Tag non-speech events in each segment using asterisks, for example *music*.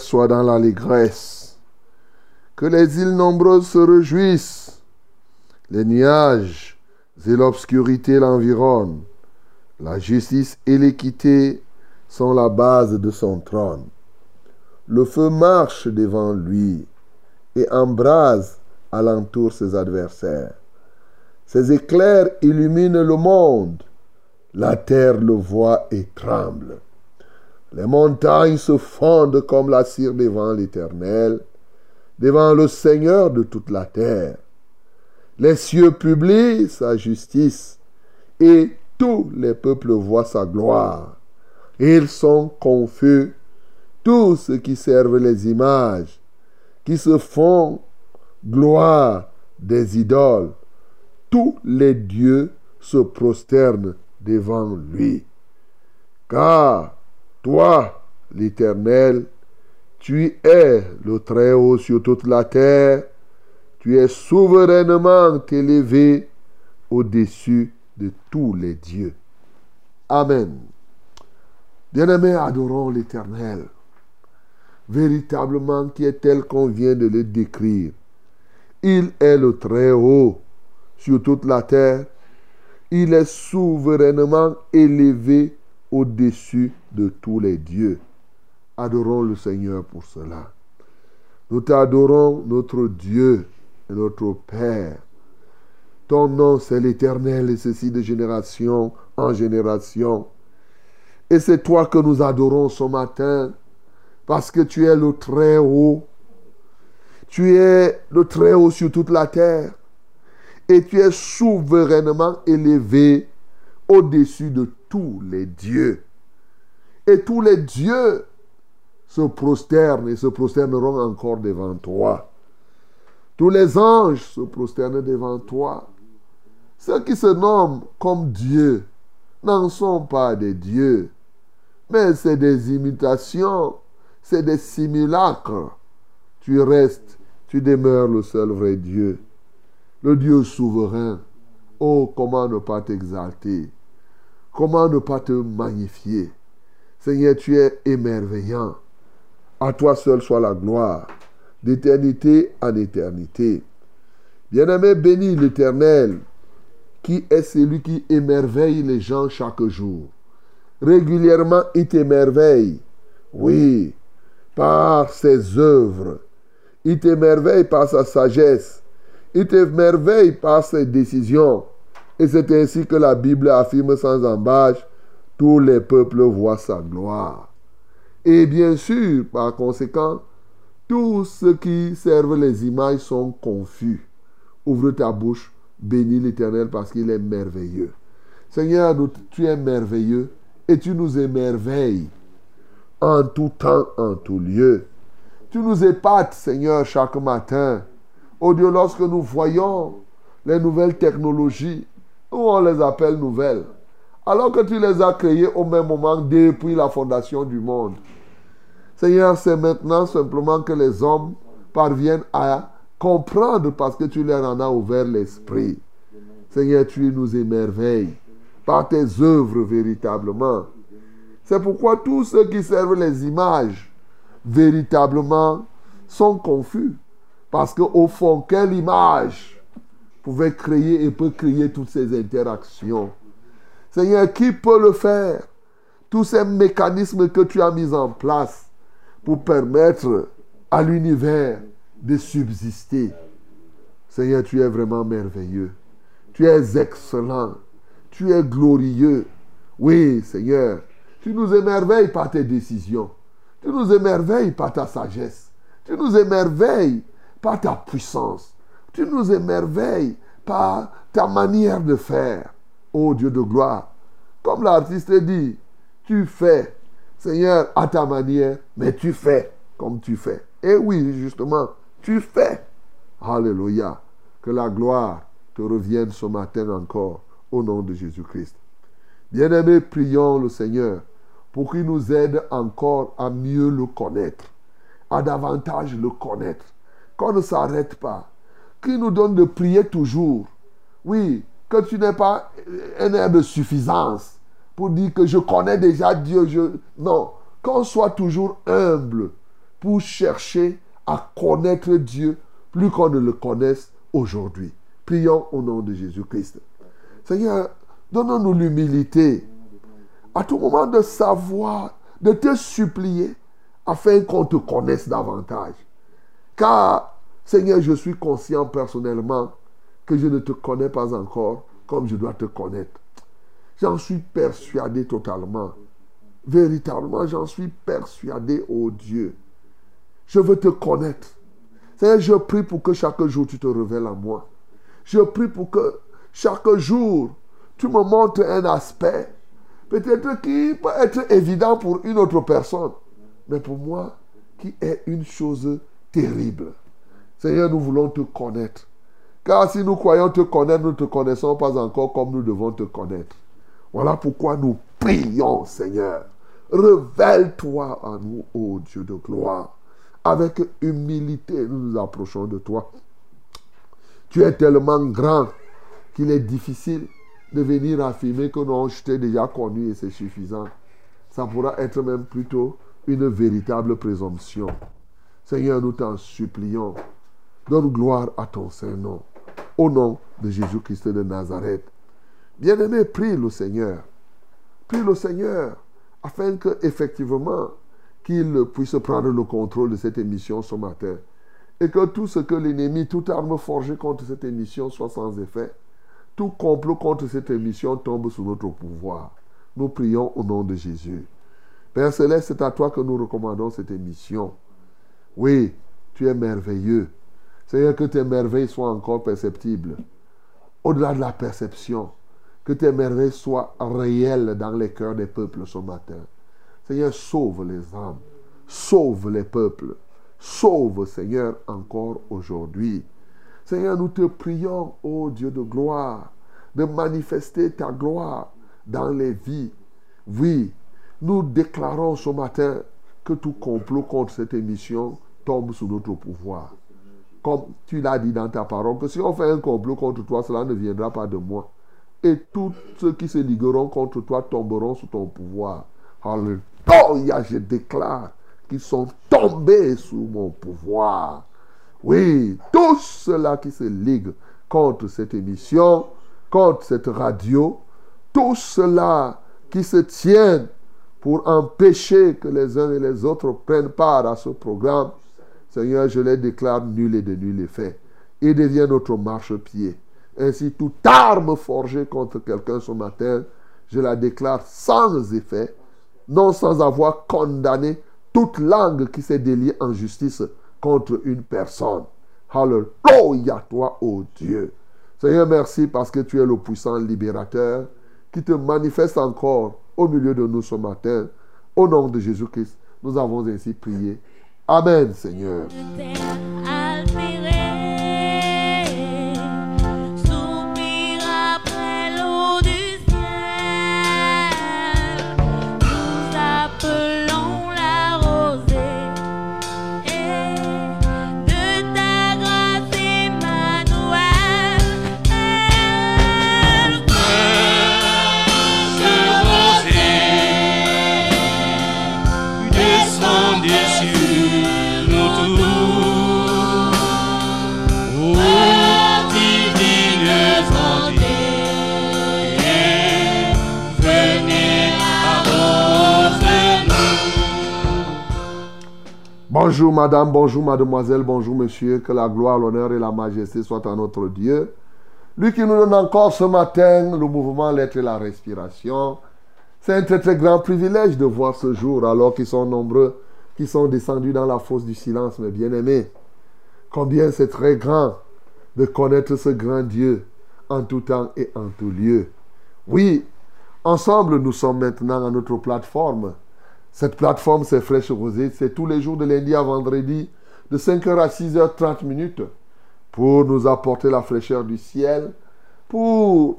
Soit dans l'allégresse, que les îles nombreuses se réjouissent, les nuages et l'obscurité l'environnent, la justice et l'équité sont la base de son trône. Le feu marche devant lui et embrase alentour ses adversaires. Ses éclairs illuminent le monde. La terre le voit et tremble. Les montagnes se fondent comme la cire devant l'Éternel, devant le Seigneur de toute la terre. Les cieux publient sa justice et tous les peuples voient sa gloire. Ils sont confus, tous ceux qui servent les images, qui se font gloire des idoles. Tous les dieux se prosternent devant lui. Car toi, l'Éternel, tu es le Très-Haut sur toute la terre, tu es souverainement élevé au-dessus de tous les dieux. Amen. Bien-aimés, adorons l'Éternel, véritablement qui est tel qu'on vient de le décrire. Il est le Très-Haut sur toute la terre. Il est souverainement élevé au-dessus de tous les dieux. Adorons le Seigneur pour cela. Nous t'adorons, notre Dieu et notre Père. Ton nom, c'est l'Éternel, et ceci de génération en génération. Et c'est toi que nous adorons ce matin, parce que tu es le Très-Haut. Tu es le Très-Haut sur toute la terre. Et tu es souverainement élevé au-dessus de tous les dieux. Et tous les dieux se prosternent et se prosterneront encore devant toi. Tous les anges se prosternent devant toi. Ceux qui se nomment comme Dieu n'en sont pas des dieux, mais c'est des imitations, c'est des simulacres. Tu restes, tu demeures le seul vrai Dieu, le Dieu souverain. Oh, comment ne pas t'exalter, comment ne pas te magnifier? Seigneur, tu es émerveillant. À toi seul soit la gloire, d'éternité en éternité. Bien-aimé, bénis l'Éternel, qui est celui qui émerveille les gens chaque jour. Régulièrement, il t'émerveille. Oui, par ses œuvres. Il t'émerveille par sa sagesse. Il t'émerveille par ses décisions. Et c'est ainsi que la Bible affirme sans embâche, tous les peuples voient sa gloire. Et bien sûr, par conséquent, tous ceux qui servent les images sont confus. Ouvre ta bouche, Bénis l'Éternel parce qu'il est merveilleux. Seigneur, tu es merveilleux et tu nous émerveilles en tout temps, en tout lieu. Tu nous épates, Seigneur, chaque matin. Oh Dieu, lorsque nous voyons les nouvelles technologies, nous on les appelle nouvelles, alors que tu les as créées au même moment depuis la fondation du monde. Seigneur, c'est maintenant simplement que les hommes parviennent à comprendre parce que tu leur en as ouvert l'esprit. Seigneur, tu nous émerveilles par tes œuvres véritablement. C'est pourquoi tous ceux qui servent les images véritablement sont confus. Parce qu'au fond, quelle image pouvait créer et peut créer toutes ces interactions Seigneur, qui peut le faire? Tous ces mécanismes que tu as mis en place pour permettre à l'univers de subsister. Seigneur, tu es vraiment merveilleux. Tu es excellent. Tu es glorieux. Oui, Seigneur, tu nous émerveilles par tes décisions. Tu nous émerveilles par ta sagesse. Tu nous émerveilles par ta puissance. Tu nous émerveilles par ta manière de faire. Ô Dieu de gloire, comme l'artiste dit, tu fais, Seigneur, à ta manière, mais tu fais comme tu fais. Et oui, justement, tu fais. Alléluia. Que la gloire te revienne ce matin encore au nom de Jésus-Christ. Bien-aimés, prions le Seigneur pour qu'il nous aide encore à mieux le connaître, à davantage le connaître, qu'on ne s'arrête pas, qu'il nous donne de prier toujours. Oui, que tu n'aies pas un air de suffisance pour dire que je connais déjà Dieu. Non, qu'on soit toujours humble pour chercher à connaître Dieu plus qu'on ne le connaisse aujourd'hui. Prions au nom de Jésus-Christ. Seigneur, donne-nous l'humilité à tout moment de savoir, de te supplier afin qu'on te connaisse davantage. Car, Seigneur, je suis conscient personnellement que je ne te connais pas encore comme je dois te connaître. J'en suis persuadé totalement. Véritablement, j'en suis persuadé, ô Dieu. Je veux te connaître. Seigneur, je prie pour que chaque jour tu te révèles à moi. Je prie pour que chaque jour tu me montres un aspect, peut-être qui peut être évident pour une autre personne, mais pour moi, qui est une chose terrible. Seigneur, nous voulons te connaître. Car si nous croyons te connaître, nous ne te connaissons pas encore comme nous devons te connaître. Voilà pourquoi nous prions, Seigneur. Révèle-toi à nous, ô Dieu de gloire. Avec humilité, nous nous approchons de toi. Tu es tellement grand qu'il est difficile de venir affirmer que non, je t'ai déjà connu et c'est suffisant. Ça pourra être même plutôt une véritable présomption. Seigneur, nous t'en supplions. Donne gloire à ton Saint-Nom. Au nom de Jésus-Christ de Nazareth. Bien-aimé, prie le Seigneur. Prie le Seigneur afin que effectivement qu'il puisse prendre le contrôle de cette émission ce matin. Et que tout ce que l'ennemi, toute arme forgée contre cette émission soit sans effet. Tout complot contre cette émission tombe sous notre pouvoir. Nous prions au nom de Jésus. Père Céleste, c'est à toi que nous recommandons cette émission. Oui, tu es merveilleux. Seigneur, que tes merveilles soient encore perceptibles. Au-delà de la perception, que tes merveilles soient réelles dans les cœurs des peuples ce matin. Seigneur, sauve les âmes, sauve les peuples, sauve, Seigneur, encore aujourd'hui. Seigneur, nous te prions, ô Dieu de gloire, de manifester ta gloire dans les vies. Oui, nous déclarons ce matin que tout complot contre cette émission tombe sous notre pouvoir. Comme tu l'as dit dans ta parole, que si on fait un complot contre toi, cela ne viendra pas de moi. Et tous ceux qui se ligueront contre toi tomberont sous ton pouvoir. Alléluia, je déclare qu'ils sont tombés sous mon pouvoir. Oui, tous ceux-là qui se liguent contre cette émission, contre cette radio, tous ceux-là qui se tiennent pour empêcher que les uns et les autres prennent part à ce programme, Seigneur, je les déclare nuls et de nul effet. Ils deviennent notre marchepied. Ainsi, toute arme forgée contre quelqu'un ce matin, je la déclare sans effet, non sans avoir condamné toute langue qui s'est déliée en justice contre une personne. Alléluia, toi, ô Dieu. Seigneur, merci parce que tu es le puissant libérateur qui te manifeste encore au milieu de nous ce matin. Au nom de Jésus-Christ, nous avons ainsi prié. Amen, Seigneur. Bonjour madame, bonjour mademoiselle, bonjour monsieur, que la gloire, l'honneur et la majesté soient à notre Dieu. Lui qui nous donne encore ce matin le mouvement, l'être et la respiration. C'est un très très grand privilège de voir ce jour alors qu'ils sont nombreux, qui sont descendus dans la fosse du silence, mes bien-aimés. Combien c'est très grand de connaître ce grand Dieu en tout temps et en tout lieu. Oui, ensemble nous sommes maintenant à notre plateforme. Cette plateforme, c'est Fraîche Rosée. C'est tous les jours de lundi à vendredi, de 5h à 6h30 minutes, pour nous apporter la fraîcheur du ciel, pour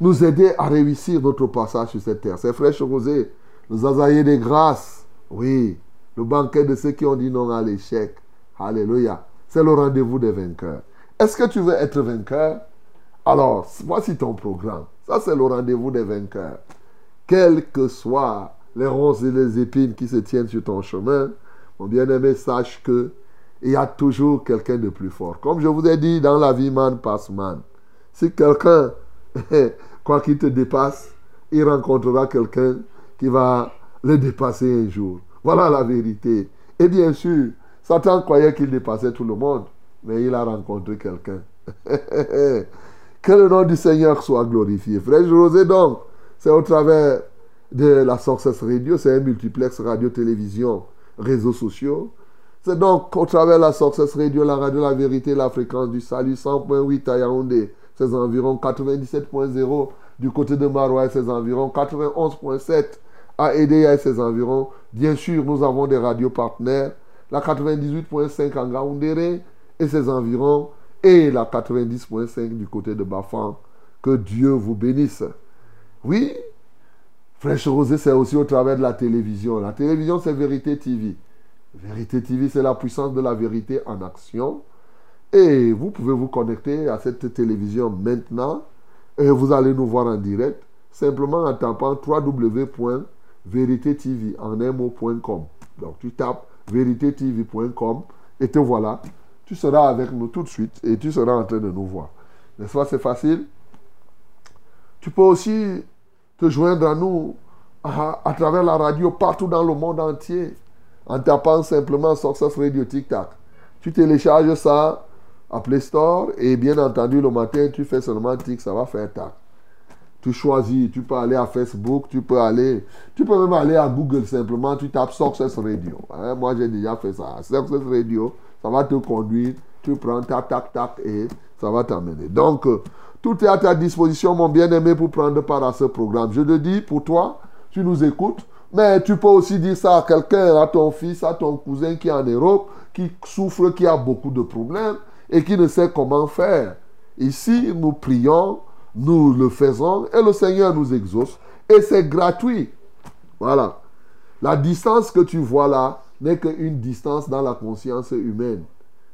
nous aider à réussir notre passage sur cette terre. C'est Fraîche Rosée, le zazaïer des grâces. Oui, le banquet de ceux qui ont dit non à l'échec. Alléluia. C'est le rendez-vous des vainqueurs. Est-ce que tu veux être vainqueur? Alors, voici ton programme. Ça, c'est le rendez-vous des vainqueurs. Quelles que soient les ronces et les épines qui se tiennent sur ton chemin, mon bien-aimé, sache que il y a toujours quelqu'un de plus fort. Comme je vous ai dit, dans la vie, man passe man. Si quelqu'un, *laughs* quoi qu'il te dépasse, il rencontrera quelqu'un qui va le dépasser un jour. Voilà la vérité. Et bien sûr, Satan croyait qu'il dépassait tout le monde, mais il a rencontré quelqu'un. *laughs* que le nom du Seigneur soit glorifié. Frère José, donc, c'est au travers de la Success Radio, c'est un multiplex radio-télévision, réseaux sociaux. C'est donc au travers de la Success Radio, la radio La Vérité, la fréquence du salut 100.8 à Yaoundé, c'est environ 97.0 du côté de Marois, c'est environ 91.7 à Edea, c'est environ. Bien sûr, nous avons des radios partenaires, la 98.5 en Gaoundéré et ses environs, et la 90.5 du côté de Bafan. Que Dieu vous bénisse. Oui, Fraîche Rosée, c'est aussi au travers de la télévision. La télévision, c'est Vérité TV. Vérité TV, c'est la puissance de la vérité en action. Et vous pouvez vous connecter à cette télévision maintenant. Et vous allez nous voir en direct. Simplement en tapant www.veritetv en un mot.com. Donc tu tapes veritetv.com et te voilà. Tu seras avec nous tout de suite et tu seras en train de nous voir. N'est-ce pas, c'est facile. Tu peux aussi te joindre à nous à, à travers la radio partout dans le monde entier en tapant simplement Success Radio Tic Tac. Tu télécharges ça à Play Store et bien entendu le matin tu fais seulement tic, ça va faire tac. Tu choisis, tu peux aller à Facebook, tu peux aller, tu peux même aller à Google simplement, tu tapes Success Radio. Hein, moi j'ai déjà fait ça. Success Radio, ça va te conduire, tu prends tac tac tac et ça va t'amener. Donc euh, tout est à ta disposition, mon bien-aimé, pour prendre part à ce programme. Je le dis pour toi, tu nous écoutes, mais tu peux aussi dire ça à quelqu'un, à ton fils, à ton cousin qui est en Europe, qui souffre, qui a beaucoup de problèmes et qui ne sait comment faire. Ici, nous prions, nous le faisons et le Seigneur nous exauce et c'est gratuit. Voilà. La distance que tu vois là n'est qu'une distance dans la conscience humaine.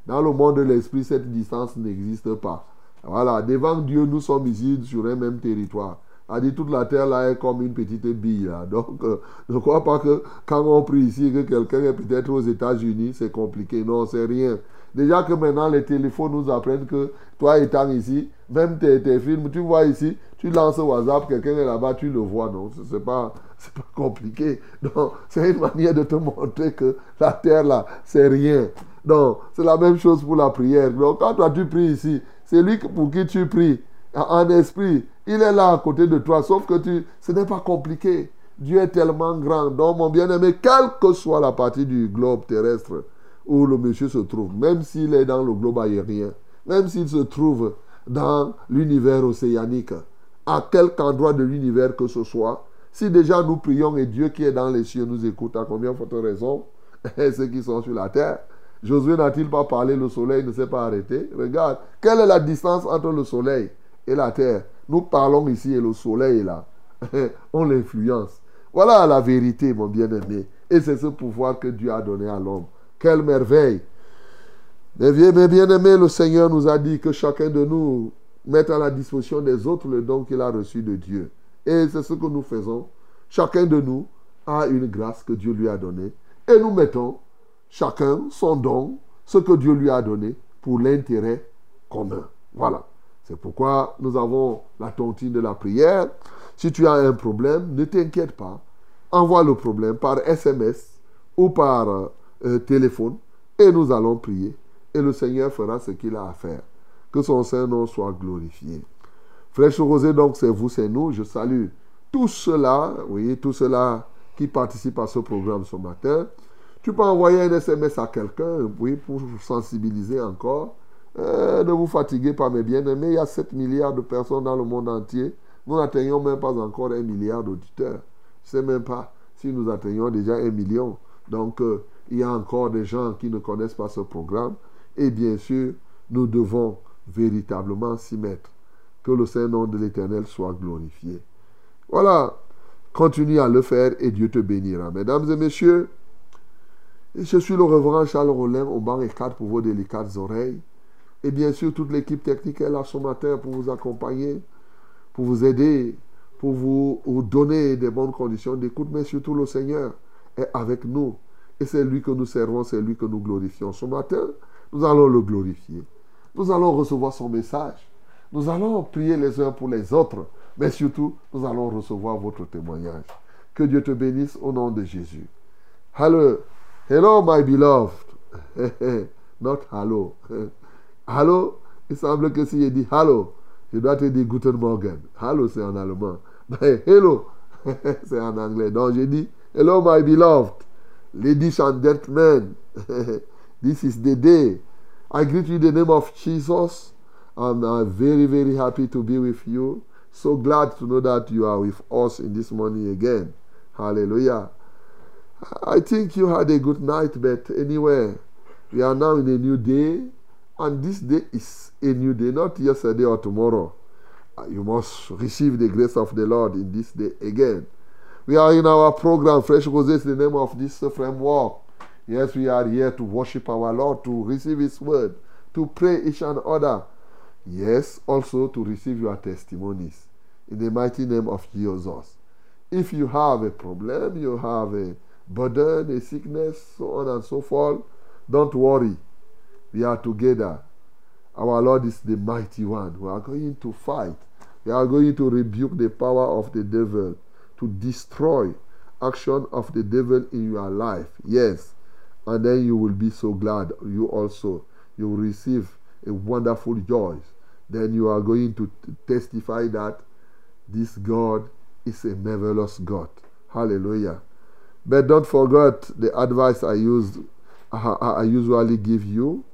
Dans le monde de l'esprit, cette distance n'existe pas. Voilà, devant Dieu, nous sommes ici sur un même territoire. A dit toute la terre là est comme une petite bille. Donc, euh, ne crois pas que quand on prie ici, que quelqu'un est peut-être aux États-Unis, c'est compliqué. Non, c'est rien. Déjà que maintenant, les téléphones nous apprennent que toi étant ici, même tes, tes films, tu vois ici, tu lances WhatsApp, quelqu'un est là-bas, tu le vois. Non, c'est pas, *laughs* pas compliqué. Donc, c'est une manière de te montrer que la terre là, c'est rien. Donc, c'est la même chose pour la prière. Donc, quand toi tu pries ici, c'est lui pour qui tu pries en esprit. Il est là à côté de toi, sauf que tu, ce n'est pas compliqué. Dieu est tellement grand. Donc, mon bien-aimé, quelle que soit la partie du globe terrestre où le monsieur se trouve, même s'il est dans le globe aérien, même s'il se trouve dans l'univers océanique, à quelque endroit de l'univers que ce soit, si déjà nous prions et Dieu qui est dans les cieux nous écoute, à combien faut raison *laughs* Ceux qui sont sur la terre. Josué n'a-t-il pas parlé, le soleil ne s'est pas arrêté Regarde, quelle est la distance entre le soleil et la terre? Nous parlons ici et le soleil est là. *laughs* On l'influence. Voilà la vérité, mon bien-aimé. Et c'est ce pouvoir que Dieu a donné à l'homme. Quelle merveille. Mais bien-aimés, le Seigneur nous a dit que chacun de nous mette à la disposition des autres le don qu'il a reçu de Dieu. Et c'est ce que nous faisons. Chacun de nous a une grâce que Dieu lui a donnée. Et nous mettons chacun son don, ce que Dieu lui a donné, pour l'intérêt commun. Voilà. C'est pourquoi nous avons la tontine de la prière. Si tu as un problème, ne t'inquiète pas. Envoie le problème par SMS ou par euh, téléphone et nous allons prier. Et le Seigneur fera ce qu'il a à faire. Que son Saint-Nom soit glorifié. Frère Rosé, donc c'est vous, c'est nous. Je salue tous ceux-là, oui, tous ceux-là qui participent à ce programme ce matin. Tu peux envoyer un SMS à quelqu'un, oui, pour sensibiliser encore. Euh, ne vous fatiguez pas, mes bien-aimés. Il y a 7 milliards de personnes dans le monde entier. Nous n'atteignons même pas encore un milliard d'auditeurs. Je ne sais même pas si nous atteignons déjà un million. Donc, euh, il y a encore des gens qui ne connaissent pas ce programme. Et bien sûr, nous devons véritablement s'y mettre. Que le Saint-Nom de l'Éternel soit glorifié. Voilà. Continue à le faire et Dieu te bénira. Mesdames et messieurs, je suis le reverend Charles Rollin au banc et 4 pour vos délicates oreilles. Et bien sûr, toute l'équipe technique est là ce matin pour vous accompagner, pour vous aider, pour vous, donner des bonnes conditions d'écoute, mais surtout le Seigneur est avec nous. Et c'est lui que nous servons, c'est lui que nous glorifions. Ce matin, nous allons le glorifier. Nous allons recevoir son message. Nous allons prier les uns pour les autres, mais surtout, nous allons recevoir votre témoignage. Que Dieu te bénisse au nom de Jésus. Hello, hello my beloved. *laughs* Not hello. *laughs* Hello, il semble que si je dis hello, je dois te dire Guten Morgen. Hello, c'est en allemand. *laughs* Mais hello, c'est en anglais. Donc, je dis hello my beloved. Ladies and gentlemen, this is the day. I greet you in the name of Jesus. And I'm very, very happy to be with you. So glad to know that you are with us in this morning again. Hallelujah. I think you had a good night, but anyway, we are now in a new day, and this day is a new day, not yesterday or tomorrow. Uh, You must receive the grace of the Lord in this day again. We are in our program, Fresh Roses, the name of this framework. Yes, we are here to worship our Lord, to receive His word, to pray each and other. Yes, also to receive your testimonies in the mighty name of Jesus. If you have a problem, you have a burden, a sickness, so on and so forth, don't worry. We are together. Our Lord is the mighty one. We are going to fight. We are going to rebuke the power of the devil, to destroy action of the devil in your life. Yes. And then you will be so glad. You also, you will receive a wonderful joy. Then you are going to testify that this God is a marvelous God. Hallelujah. But don't forget the advice I used I usually give you.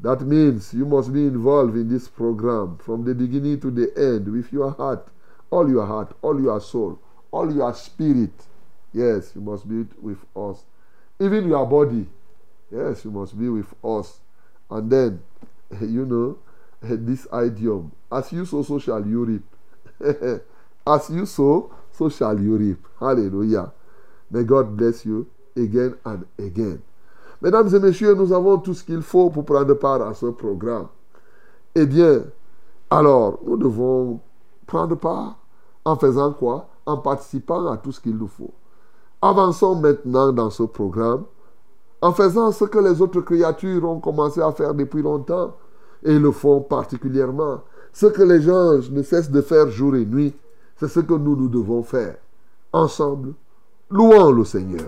That means you must be involved in this program from the beginning to the end with your heart, all your heart, all your soul, all your spirit. Yes, you must be with us. Even your body. Yes, you must be with us. And then, *laughs* you know, *laughs* this idiom as you sow, so shall you reap. *laughs* as you sow, so shall you reap. Hallelujah. May God bless you again and again. Mesdames et messieurs, nous avons tout ce qu'il faut pour prendre part à ce programme. Eh bien, alors, nous devons prendre part en faisant quoi? En participant à tout ce qu'il nous faut. Avançons maintenant dans ce programme en faisant ce que les autres créatures ont commencé à faire depuis longtemps et le font particulièrement. Ce que les gens ne cessent de faire jour et nuit, c'est ce que nous, nous devons faire. Ensemble, Louons le Seigneur.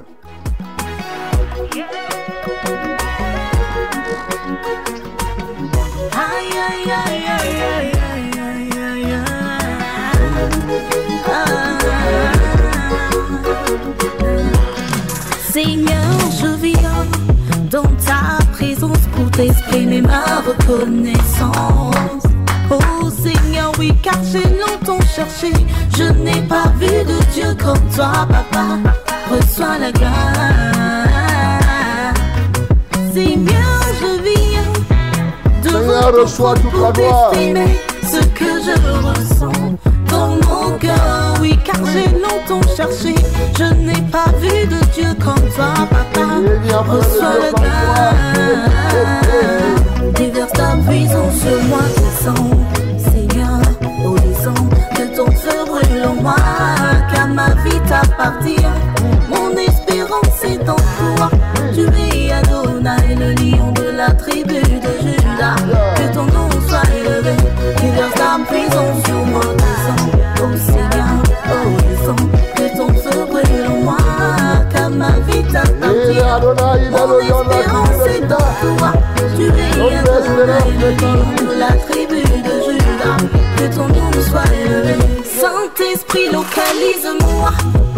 Seigneur, je viens dans ta présence pour t'exprimer ma reconnaissance. Oh oui, car j'ai longtemps cherché. Je n'ai pas vu de Dieu comme toi, papa. Reçois la gloire. Seigneur, je viens Seigneur, devant ton reçois toute la gloire. ce que je ressens dans mon cœur. Oui, car j'ai longtemps cherché. Je n'ai pas vu de Dieu comme toi, papa. De Reçois la gloire. Déverse ta puissance sur moi, descends. Moi, car ma vie t'appartient. Mon espérance est en toi. Tu es Adonai, le lion de la tribu de Judas. Que ton nom soit élevé. Déverse ta puissance sur moi, descends. Oh Seigneur, oh descends, que ton feu brûle en moi, car ma vie t'appartient. Mon espérance est en toi. Tu es Adonai, le lion de la tribu de Judas. Que ton nom soit élevé. Saint-Esprit, localise-moi.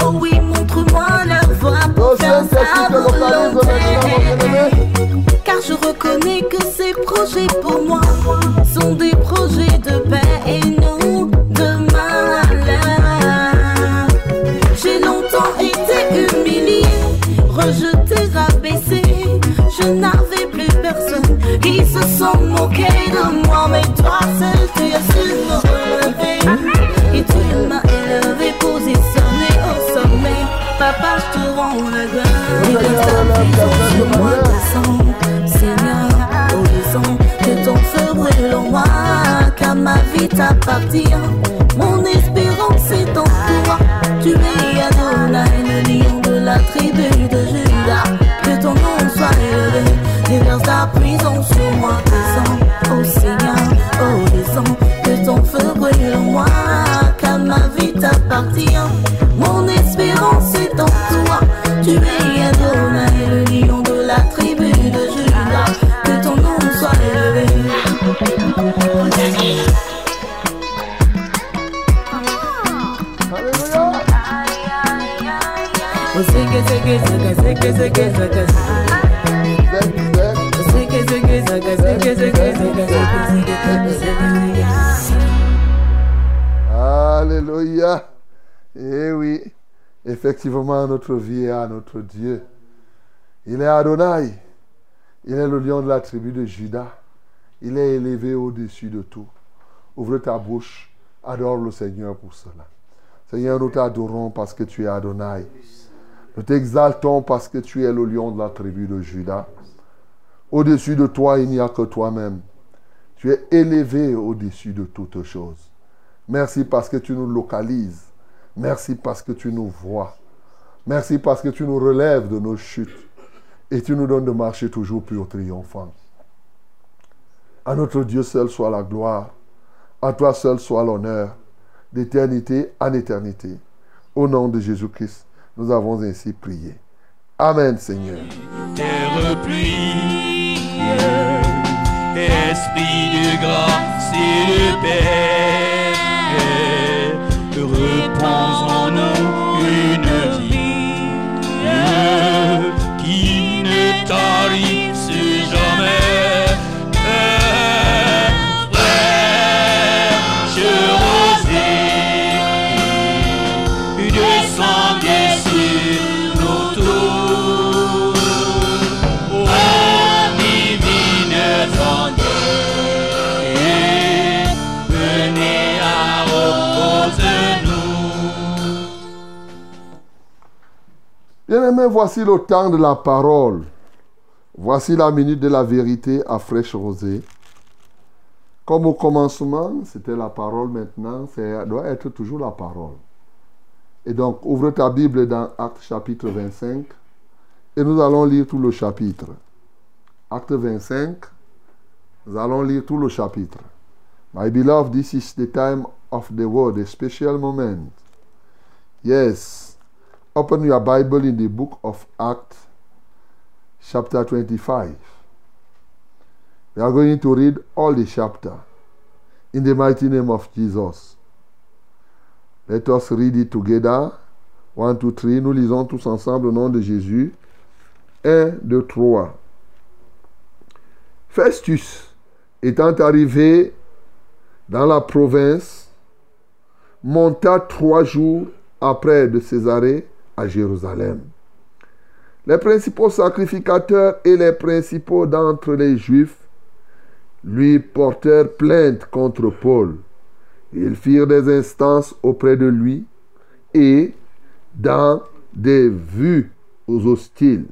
Oh oui, montre-moi la voie Oh pour faire bien-aimé. volonté. Car je reconnais que ces projets pour moi sont des projets de paix et non de malheur. J'ai longtemps été humilié, rejeté, rabaissé. Je n'avais plus personne. Ils se sont moqués de moi, mais toi seul vie t'appartient. Mon espérance est en toi. Tu es Adonai, le lion de la tribu de Judas. Que ton nom soit élevé. Déverse ta puissance sur moi, descends. Oh Seigneur, oh descends, que ton feu brûle en moi, car ma vie t'appartient. Alléluia. Eh oui, effectivement, notre vie est à notre Dieu. Il est Adonai. Il est le lion de la tribu de Judas. Il est élevé au-dessus de tout. Ouvre ta bouche. Adore le Seigneur pour cela. Seigneur, nous t'adorons parce que tu es Adonai. Nous t'exaltons parce que tu es le lion de la tribu de Judas. Au-dessus de toi, il n'y a que toi-même. Tu es élevé au-dessus de toutes choses. Merci parce que tu nous localises. Merci parce que tu nous vois. Merci parce que tu nous relèves de nos chutes. Et tu nous donnes de marcher toujours plus triomphant. À notre Dieu seul soit la gloire. À toi seul soit l'honneur. D'éternité en éternité. Au nom de Jésus-Christ, nous avons ainsi prié. Amen, Seigneur. terre pluie, esprit de grâce et de paix, reprends en nous une vie qui ne tarisse Bien-aimés, voici le temps de la parole. Voici la minute de la vérité à fraîche rosée. Comme au commencement, c'était la parole maintenant, ça doit être toujours la parole. Et donc, ouvre ta Bible dans Acte chapitre 25 et nous allons lire tout le chapitre. Acte 25, nous allons lire tout le chapitre. My beloved, this is the time of the word, a special moment. Yes. Open your Bible in the book of Acts, chapter 25. We are going to read all the chapter in the mighty name of Jesus. Let us read it together. One, two, three. Nous lisons tous ensemble au nom de Jésus. Un, deux, trois. Festus étant arrivé dans la province, monta trois jours après de Césarée Jérusalem. Les principaux sacrificateurs et les principaux d'entre les Juifs lui portèrent plainte contre Paul. Ils firent des instances auprès de lui et, dans des vues aux hostiles,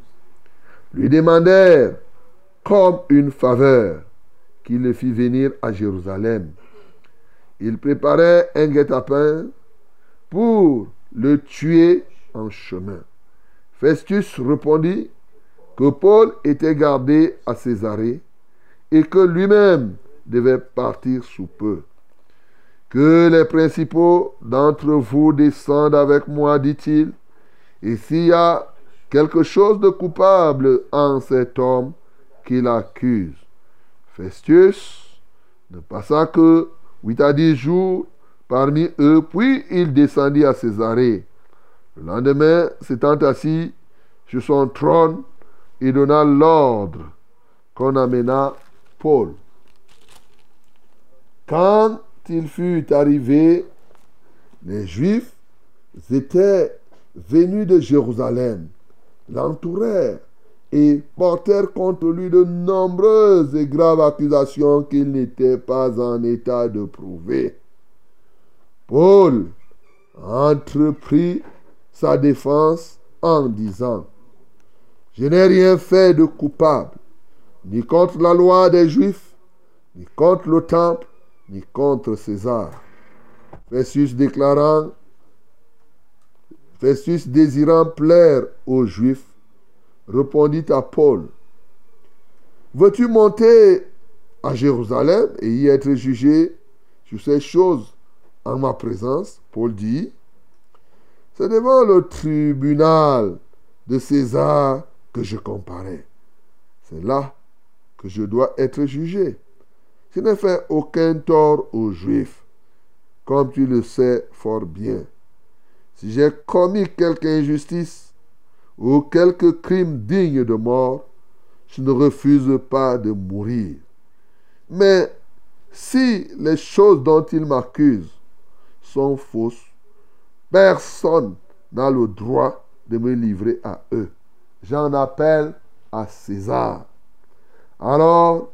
lui demandèrent comme une faveur qu'il le fit venir à Jérusalem. Il préparait un guet-apens pour le tuer en chemin. Festus répondit que Paul était gardé à Césarée et que lui-même devait partir sous peu. Que les principaux d'entre vous descendent avec moi, dit-il, et s'il y a quelque chose de coupable en cet homme qu'il accuse. Festus ne passa que huit à dix jours parmi eux, puis il descendit à Césarée. Le lendemain, s'étant assis sur son trône, il donna l'ordre qu'on amena Paul. Quand il fut arrivé, les Juifs étaient venus de Jérusalem, l'entourèrent et portèrent contre lui de nombreuses et graves accusations qu'il n'était pas en état de prouver. Paul entreprit sa défense en disant, Je n'ai rien fait de coupable, ni contre la loi des Juifs, ni contre le temple, ni contre César. Festus déclarant, Festus désirant plaire aux Juifs, répondit à Paul, Veux-tu monter à Jérusalem et y être jugé sur ces choses en ma présence? Paul dit, C'est devant le tribunal de César que je comparais. C'est là que je dois être jugé. Je n'ai fait aucun tort aux Juifs, comme tu le sais fort bien. Si j'ai commis quelque injustice ou quelque crime digne de mort, je ne refuse pas de mourir. Mais si les choses dont il m'accuse sont fausses, personne n'a le droit de me livrer à eux. J'en appelle à César. Alors,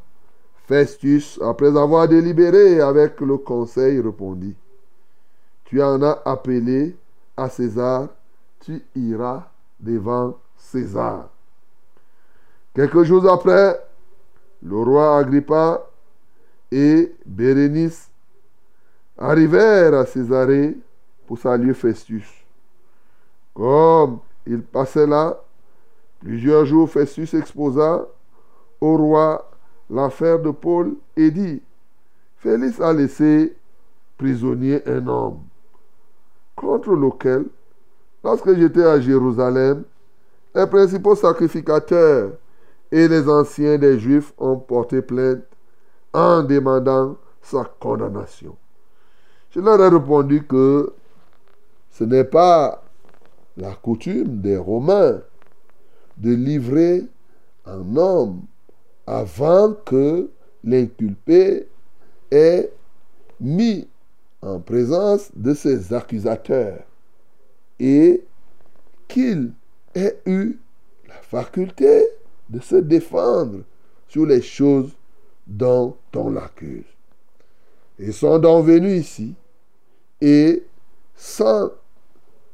Festus, après avoir délibéré avec le conseil, répondit, Tu en as appelé à César, tu iras devant César. Quelques jours après, le roi Agrippa et Bérénice arrivèrent à Césarée pour saluer Festus. Comme il passait là, plusieurs jours, Festus exposa au roi l'affaire de Paul et dit, Félix a laissé prisonnier un homme, contre lequel, lorsque j'étais à Jérusalem, les principaux sacrificateurs et les anciens des Juifs ont porté plainte en demandant sa condamnation. Je leur ai répondu que ce n'est pas la coutume des Romains de livrer un homme avant que l'inculpé ait mis en présence de ses accusateurs et qu'il ait eu la faculté de se défendre sur les choses dont on l'accuse. Ils sont donc venus ici et sans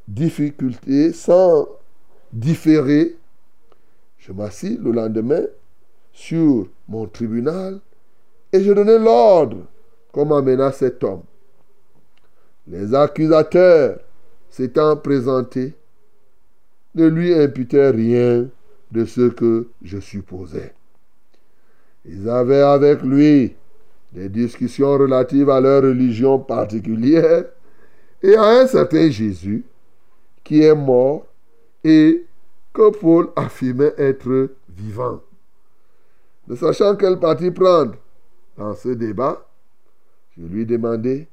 difficulté, sans différer, je m'assis le lendemain sur mon tribunal et je donnais l'ordre qu'on m'amena cet homme. Les accusateurs s'étant présentés ne lui imputaient rien de ce que je supposais. Ils avaient avec lui des discussions relatives à leur religion particulière et à un certain Jésus est mort et que Paul affirmait être vivant. Ne sachant quel parti prendre dans ce débat, je lui demandai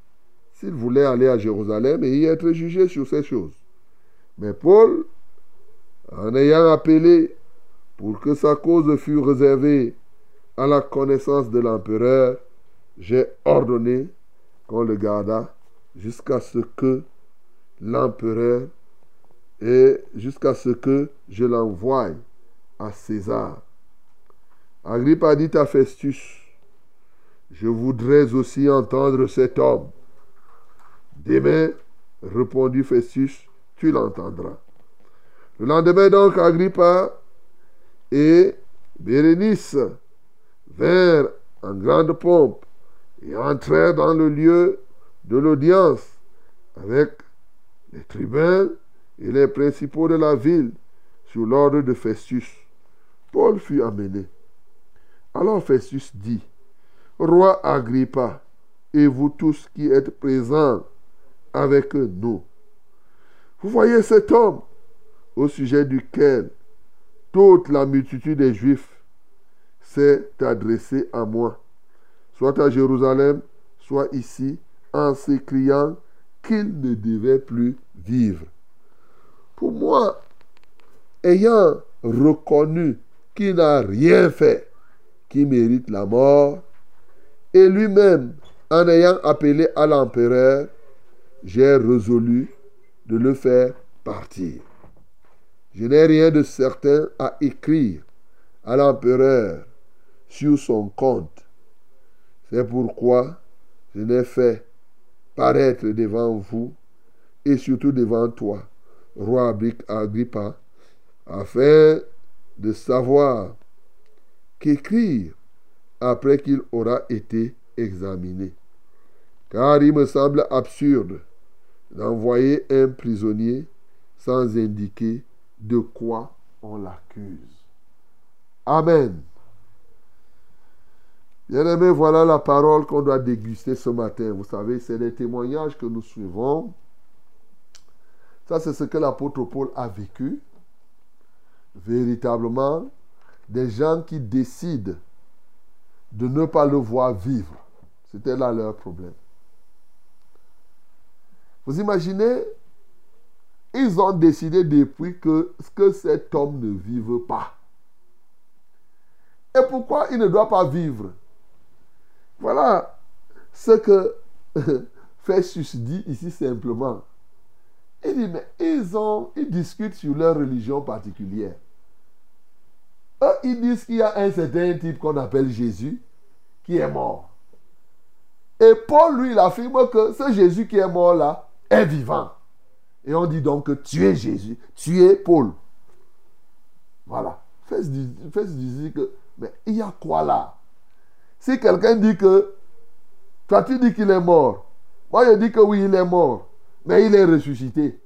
s'il voulait aller à Jérusalem et y être jugé sur ces choses. Mais Paul, en ayant appelé pour que sa cause fût réservée à la connaissance de l'empereur, j'ai ordonné qu'on le garda jusqu'à ce que l'empereur et jusqu'à ce que je l'envoie à César. Agrippa dit à Festus, je voudrais aussi entendre cet homme. Demain, répondit Festus, tu l'entendras. Le lendemain donc, Agrippa et Bérénice vinrent en grande pompe et entrèrent dans le lieu de l'audience avec les tribuns et les principaux de la ville sur l'ordre de Festus. Paul fut amené. Alors Festus dit, Roi Agrippa, et vous tous qui êtes présents avec nous, vous voyez cet homme au sujet duquel toute la multitude des Juifs s'est adressée à moi, soit à Jérusalem, soit ici, en s'écriant qu'il ne devait plus vivre. Pour moi, ayant reconnu qu'il n'a rien fait qui mérite la mort, et lui-même, en ayant appelé à l'empereur, j'ai résolu de le faire partir. Je n'ai rien de certain à écrire à l'empereur sur son compte. C'est pourquoi je n'ai fait paraître devant vous et surtout devant toi, roi Agrippa, afin de savoir qu'écrire après qu'il aura été examiné. Car il me semble absurde d'envoyer un prisonnier sans indiquer de quoi on l'accuse. Amen. Bien-aimés, voilà la parole qu'on doit déguster ce matin. Vous savez, c'est les témoignages que nous suivons. Ça, c'est ce que l'apôtre Paul a vécu. Véritablement, des gens qui décident de ne pas le voir vivre. C'était là leur problème. Vous imaginez, ils ont décidé depuis que, cet homme ne vive pas. Et pourquoi il ne doit pas vivre? Voilà ce que *laughs* Festus dit ici simplement. Il dit, mais ils, ont, ils discutent sur leur religion particulière. Eux, ils disent qu'il y a un certain type qu'on appelle Jésus qui est mort. Et Paul, lui, il affirme que ce Jésus qui est mort là est vivant. Et on dit donc que tu es Jésus, tu es Paul. Voilà. Fais dire que, mais il y a quoi là? Si quelqu'un dit que, toi tu dis qu'il est mort, moi je dis que oui, il est mort, mais il est ressuscité.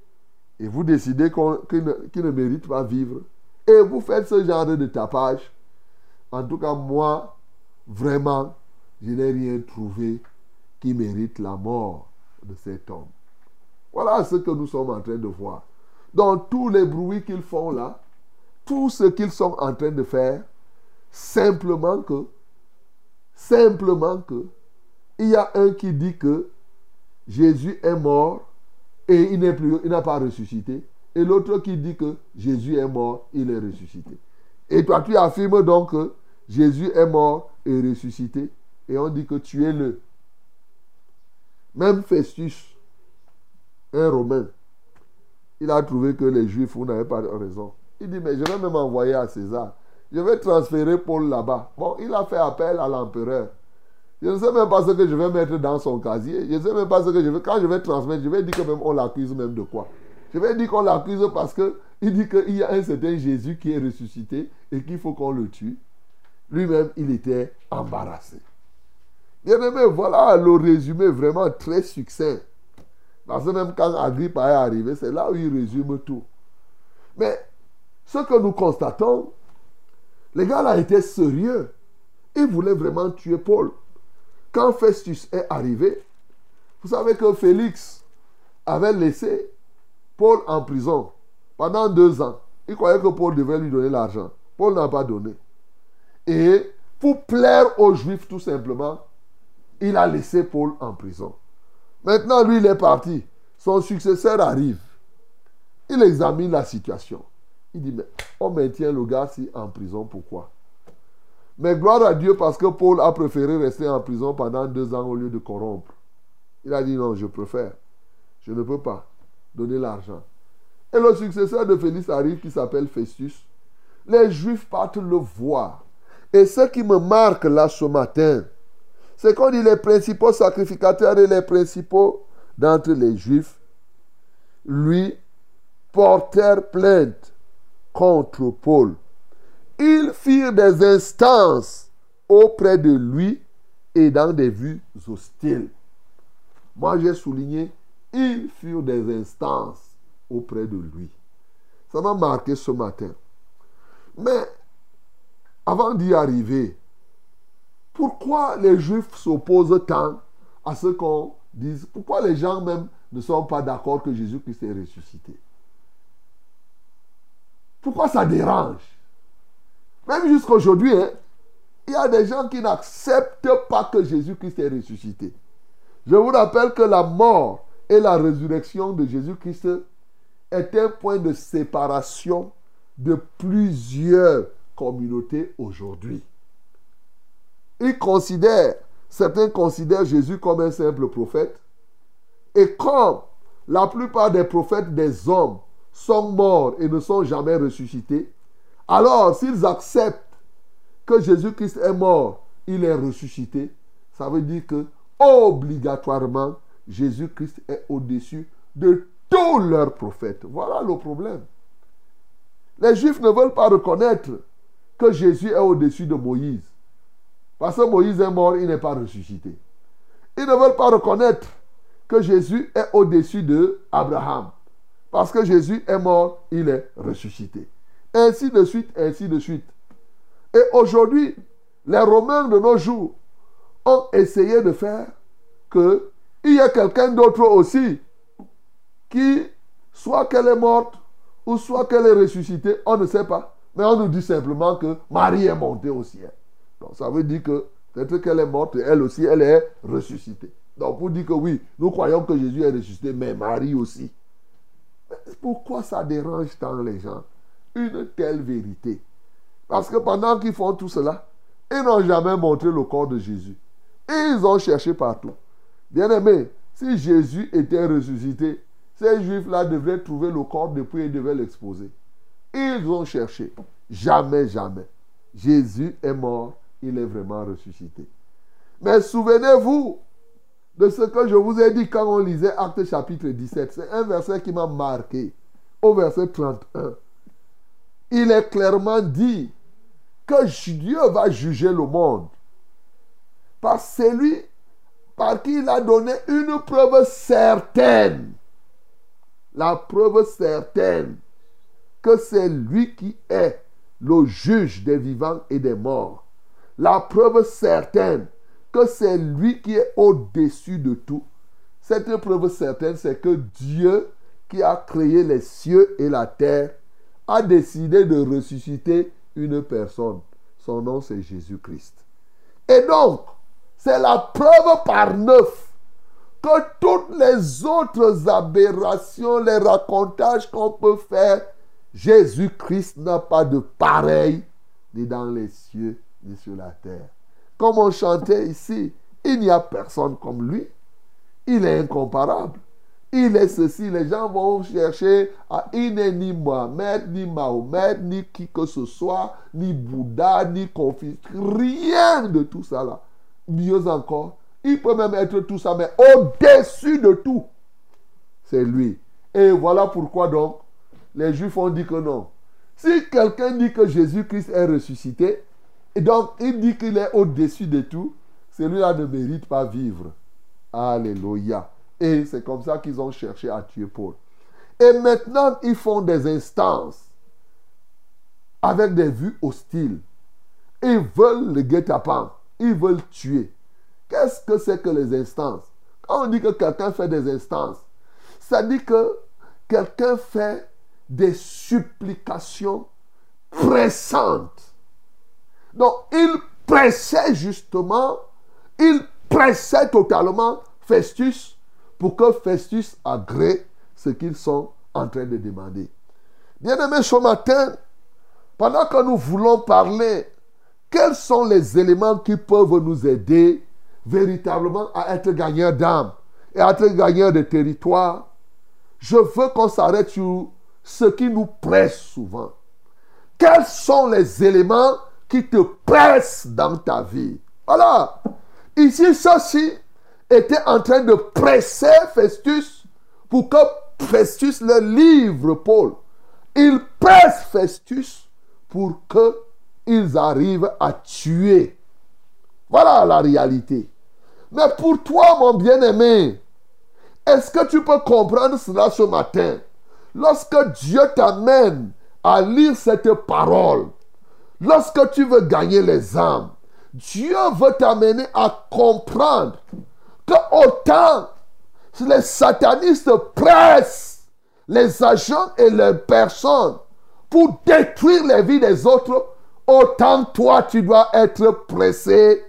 Et vous décidez qu'il ne, ne mérite pas vivre. Et vous faites ce genre de tapage. En tout cas, moi, vraiment, je n'ai rien trouvé qui mérite la mort de cet homme. Voilà ce que nous sommes en train de voir. Dans tous les bruits qu'ils font là, tout ce qu'ils sont en train de faire, simplement que, simplement que, il y a un qui dit que Jésus est mort et il n'a pas ressuscité. Et l'autre qui dit que Jésus est mort, il est ressuscité. Et toi, tu affirmes donc que Jésus est mort et ressuscité. Et on dit que tu es le. Même Festus, un Romain, il a trouvé que les Juifs n'avaient pas raison. Il dit, mais je vais même envoyer à César. Je vais transférer Paul là-bas. Bon, il a fait appel à l'empereur. Je ne sais même pas ce que je vais mettre dans son casier. Je ne sais même pas ce que je vais. Quand je vais transmettre, je vais dire que même on l'accuse même de quoi? Je vais dire qu'on l'accuse parce qu'il dit qu'il y a un certain Jésus qui est ressuscité et qu'il faut qu'on le tue. Lui-même, il était embarrassé. Bien aimé, voilà le résumé vraiment très succinct. Parce que même quand Agrippa est arrivé, c'est là où il résume tout. Mais ce que nous constatons, les gars là étaient sérieux. Ils voulaient vraiment tuer Paul. Quand Festus est arrivé, vous savez que Félix avait laissé Paul en prison pendant deux ans. Il croyait que Paul devait lui donner l'argent. Paul n'a pas donné. Et pour plaire aux Juifs tout simplement, il a laissé Paul en prison. Maintenant, lui, il est parti. Son successeur arrive. Il examine la situation. Il dit, mais on maintient le gars si en prison, pourquoi? Mais gloire à Dieu parce que Paul a préféré rester en prison pendant deux ans au lieu de corrompre. Il a dit non, je préfère. Je ne peux pas donner l'argent. Et le successeur de Félix arrive qui s'appelle Festus. Les Juifs partent le voir. Et ce qui me marque là ce matin, c'est qu'on dit les principaux sacrificateurs et les principaux d'entre les Juifs, lui, portèrent plainte contre Paul. Ils firent des instances auprès de lui et dans des vues hostiles. Moi, j'ai souligné, ils furent des instances auprès de lui. Ça m'a marqué ce matin. Mais avant d'y arriver, pourquoi les Juifs s'opposent tant à ce qu'on dise? Pourquoi les gens même ne sont pas d'accord que Jésus-Christ est ressuscité? Pourquoi ça dérange? Même jusqu'à aujourd'hui, hein, il y a des gens qui n'acceptent pas que Jésus-Christ est ressuscité. Je vous rappelle que la mort et la résurrection de Jésus-Christ est un point de séparation de plusieurs communautés aujourd'hui. Ils considèrent, certains considèrent Jésus comme un simple prophète. Et comme la plupart des prophètes des hommes sont morts et ne sont jamais ressuscités, alors s'ils acceptent que Jésus-Christ est mort, il est ressuscité, ça veut dire que obligatoirement Jésus-Christ est au-dessus de tous leurs prophètes. Voilà le problème. Les Juifs ne veulent pas reconnaître que Jésus est au-dessus de Moïse. Parce que Moïse est mort, il n'est pas ressuscité. Ils ne veulent pas reconnaître que Jésus est au-dessus de Abraham. Parce que Jésus est mort, il est ressuscité. Ainsi de suite, ainsi de suite. Et aujourd'hui, les Romains de nos jours ont essayé de faire que il y ait quelqu'un d'autre aussi qui, soit qu'elle est morte, ou soit qu'elle est ressuscitée, on ne sait pas. Mais on nous dit simplement que Marie est montée au ciel. Donc ça veut dire que peut-être qu'elle est morte, elle aussi, elle est ressuscitée. Donc pour dire que oui, nous croyons que Jésus est ressuscité, mais Marie aussi. pourquoi ça dérange tant les gens? Une telle vérité. Parce que pendant qu'ils font tout cela, ils n'ont jamais montré le corps de Jésus. Ils ont cherché partout. Bien aimé, si Jésus était ressuscité, ces juifs-là devraient trouver le corps depuis et devaient l'exposer. Ils ont cherché. Jamais, jamais. Jésus est mort, il est vraiment ressuscité. Mais souvenez-vous de ce que je vous ai dit quand on lisait Acte chapitre 17. C'est un verset qui m'a marqué. Au verset 31. Il est clairement dit que Dieu va juger le monde par celui par qui il a donné une preuve certaine la preuve certaine que c'est lui qui est le juge des vivants et des morts. La preuve certaine que c'est lui qui est au-dessus de tout. Cette preuve certaine, c'est que Dieu, qui a créé les cieux et la terre, a décidé de ressusciter une personne. Son nom, c'est Jésus-Christ. Et donc, c'est la preuve par neuf que toutes les autres aberrations, les racontages qu'on peut faire, Jésus-Christ n'a pas de pareil ni dans les cieux ni sur la terre. Comme on chantait ici, il n'y a personne comme lui. Il est incomparable. Il est ceci. Les gens vont chercher à. Il n'est ni Mohamed, ni Mahomet, ni qui que ce soit, ni Bouddha, ni Confucius. Rien de tout ça là. Mieux encore, il peut même être tout ça, mais au-dessus de tout, c'est lui. Et voilà pourquoi donc, les Juifs ont dit que non. Si quelqu'un dit que Jésus-Christ est ressuscité, et donc il dit qu'il est au-dessus de tout, celui-là ne mérite pas vivre. Alléluia. Et c'est comme ça qu'ils ont cherché à tuer Paul. Et maintenant, ils font des instances avec des vues hostiles. Ils veulent le guet-apens. Ils veulent tuer. Qu'est-ce que c'est que les instances? Quand on dit que quelqu'un fait des instances, ça dit que quelqu'un fait des supplications pressantes. Donc, il pressait justement, il pressait totalement Festus pour que Festus agrée ce qu'ils sont en train de demander. Bien-aimés, ce matin, pendant que nous voulons parler, quels sont les éléments qui peuvent nous aider véritablement à être gagneur d'âme et être gagneur de territoire, je veux qu'on s'arrête sur ce qui nous presse souvent. Quels sont les éléments qui te pressent dans ta vie? Voilà. Ici, ceci était en train de presser Festus pour que Festus le livre Paul. Il presse Festus pour qu'ils arrivent à tuer. Voilà la réalité. Mais pour toi, mon bien-aimé, est-ce que tu peux comprendre cela ce matin? Lorsque Dieu t'amène à lire cette parole, lorsque tu veux gagner les âmes, Dieu veut t'amener à comprendre autant les satanistes pressent les agents et les personnes pour détruire les vies des autres, autant toi tu dois être pressé,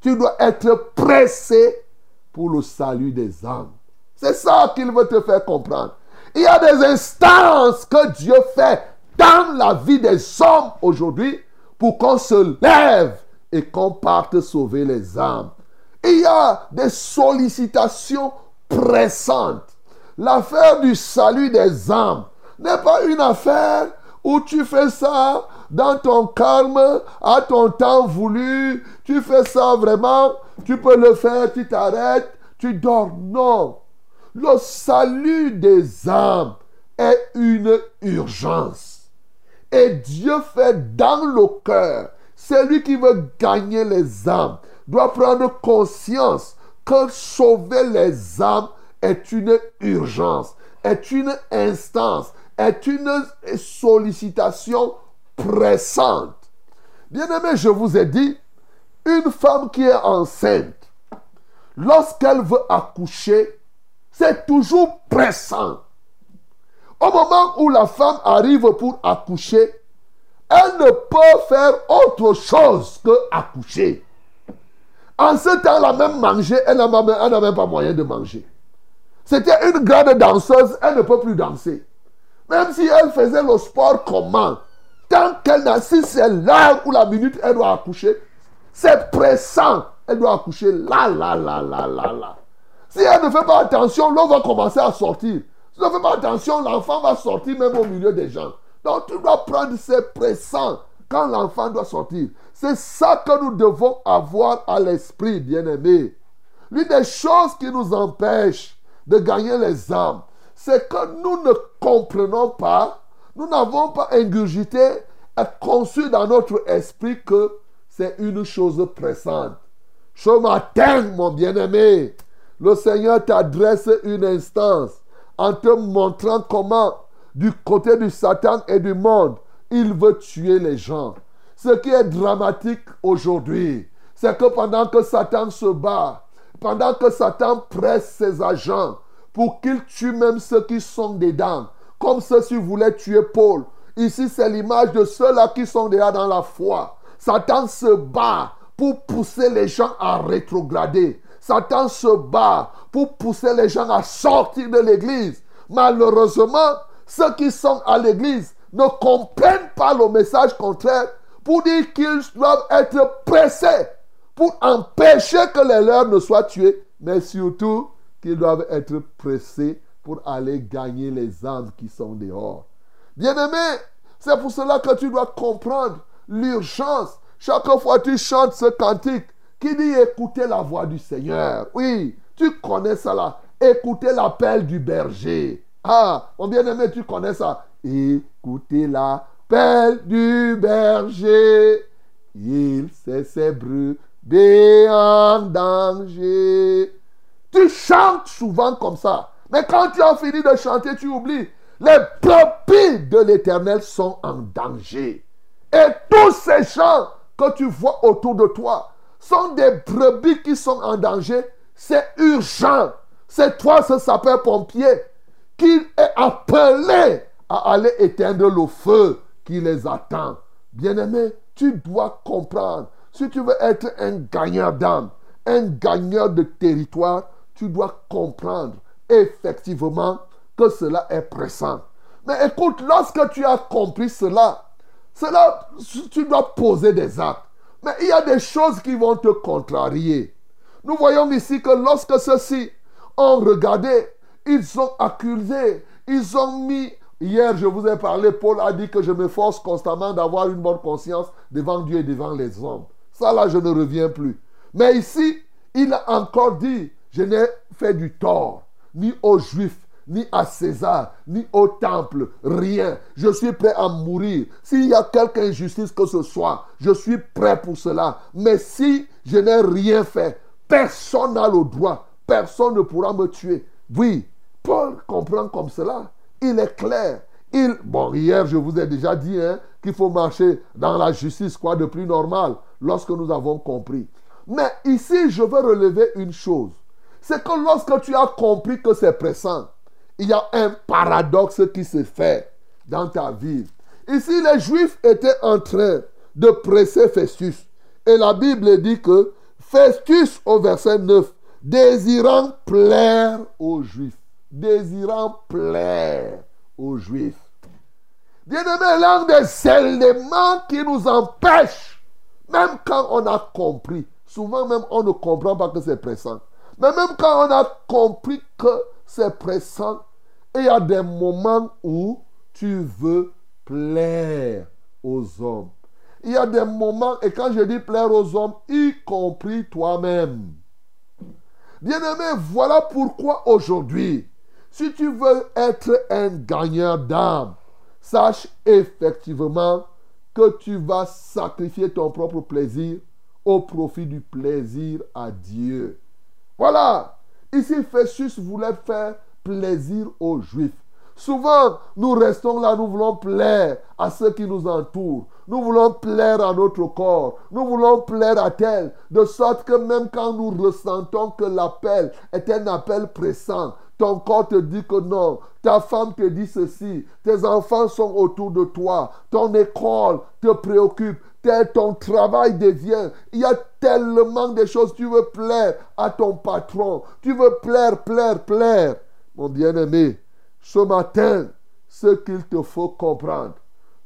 tu dois être pressé pour le salut des âmes. C'est ça qu'il veut te faire comprendre. Il y a des instances que Dieu fait dans la vie des hommes aujourd'hui pour qu'on se lève et qu'on parte sauver les âmes. Il y a des sollicitations pressantes. L'affaire du salut des âmes n'est pas une affaire où tu fais ça dans ton calme, à ton temps voulu. Tu fais ça vraiment, tu peux le faire, tu t'arrêtes, tu dors. Non. Le salut des âmes est une urgence. Et Dieu fait dans le cœur. Celui qui veut gagner les âmes doit prendre conscience que sauver les âmes est une urgence, est une instance, est une sollicitation pressante. Bien-aimé, je vous ai dit, une femme qui est enceinte, lorsqu'elle veut accoucher, c'est toujours pressant. Au moment où la femme arrive pour accoucher, elle ne peut faire autre chose que accoucher. En ce temps-là, même manger, elle n'a même, pas moyen de manger. C'était une grande danseuse, elle ne peut plus danser. Même si elle faisait le sport comment, tant qu'elle n'a, si c'est l'heure ou la minute, elle doit accoucher, c'est pressant. Elle doit accoucher là, là, là, là, là, là. Si elle ne fait pas attention, l'eau va commencer à sortir. Si elle ne fait pas attention, l'enfant va sortir même au milieu des gens. Donc tu dois prendre ces pressants quand l'enfant doit sortir. C'est ça que nous devons avoir à l'esprit, bien-aimé. L'une des choses qui nous empêche de gagner les âmes, c'est que nous ne comprenons pas, nous n'avons pas ingurgité et conçu dans notre esprit que c'est une chose pressante. Ce matin, mon bien-aimé, le Seigneur t'adresse une instance en te montrant comment, du côté du Satan et du monde, il veut tuer les gens. Ce qui est dramatique aujourd'hui, c'est que pendant que Satan se bat, pendant que Satan presse ses agents pour qu'il tue même ceux qui sont dedans, comme ceux-ci voulaient tuer Paul. Ici, c'est l'image de ceux-là qui sont déjà dans la foi. Satan se bat pour pousser les gens à rétrograder. Satan se bat pour pousser les gens à sortir de l'église. Malheureusement, ceux qui sont à l'église ne comprennent pas le message contraire pour dire qu'ils doivent être pressés pour empêcher que les leurs ne soient tués, mais surtout qu'ils doivent être pressés pour aller gagner les âmes qui sont dehors. Bien-aimé, c'est pour cela que tu dois comprendre l'urgence. Chaque fois tu chantes ce cantique, qui dit écoutez la voix du Seigneur. Oui, tu connais là. Écoutez l'appel du berger. Ah, mon bien-aimé, tu connais ça. Écoutez l'appel du berger. Il sait ses brebis en danger. Tu chantes souvent comme ça. Mais quand tu as fini de chanter, tu oublies. Les brebis de l'éternel sont en danger. Et tous ces gens que tu vois autour de toi, sont des brebis qui sont en danger, c'est urgent. C'est toi, ce sapeur-pompier, qui est appelé à aller éteindre le feu qui les attend. Bien-aimé, tu dois comprendre. Si tu veux être un gagneur d'âme, un gagneur de territoire, tu dois comprendre effectivement que cela est pressant. Mais écoute, lorsque tu as compris cela, cela, tu dois poser des actes. Mais il y a des choses qui vont te contrarier. Nous voyons ici que lorsque ceux-ci ont regardé, ils ont accusé, ils ont mis... Hier, je vous ai parlé, Paul a dit que je me force constamment d'avoir une bonne conscience devant Dieu et devant les hommes. Ça, là, je ne reviens plus. Mais ici, il a encore dit, je n'ai fait du tort, ni aux Juifs, ni à César, ni au temple, rien. Je suis prêt à mourir. S'il y a quelque injustice que ce soit, je suis prêt pour cela. Mais si je n'ai rien fait, personne n'a le droit, personne ne pourra me tuer. Oui, Paul comprend comme cela. Il est clair. Il, bon, hier, je vous ai déjà dit hein, qu'il faut marcher dans la justice, quoi de plus normal, lorsque nous avons compris. Mais ici, je veux relever une chose. C'est que lorsque tu as compris que c'est pressant, il y a un paradoxe qui se fait dans ta vie. Ici, les Juifs étaient en train de presser Festus. Et la Bible dit que Festus, au verset 9, désirant plaire aux Juifs, désirant plaire aux Juifs. Bien-aimé, l'un des éléments qui nous empêche, même quand on a compris, souvent même on ne comprend pas que c'est pressant, mais même quand on a compris que c'est pressant, il y a des moments où tu veux plaire aux hommes. Il y a des moments, et quand je dis plaire aux hommes, y compris toi-même. Bien-aimé, voilà pourquoi aujourd'hui, si tu veux être un gagneur d'âme, sache effectivement que tu vas sacrifier ton propre plaisir au profit du plaisir à Dieu. Voilà. Ici, Festus voulait faire plaisir aux Juifs. Souvent, nous restons là, nous voulons plaire à ceux qui nous entourent. Nous voulons plaire à notre corps. Nous voulons plaire à tel. De sorte que même quand nous ressentons que l'appel est un appel pressant, ton corps te dit que non. Ta femme te dit ceci. Tes enfants sont autour de toi. Ton école te préoccupe. Ton travail devient. Il y a tellement de choses. Tu veux plaire à ton patron. Tu veux plaire, plaire, plaire. Mon bien-aimé, ce matin, ce qu'il te faut comprendre,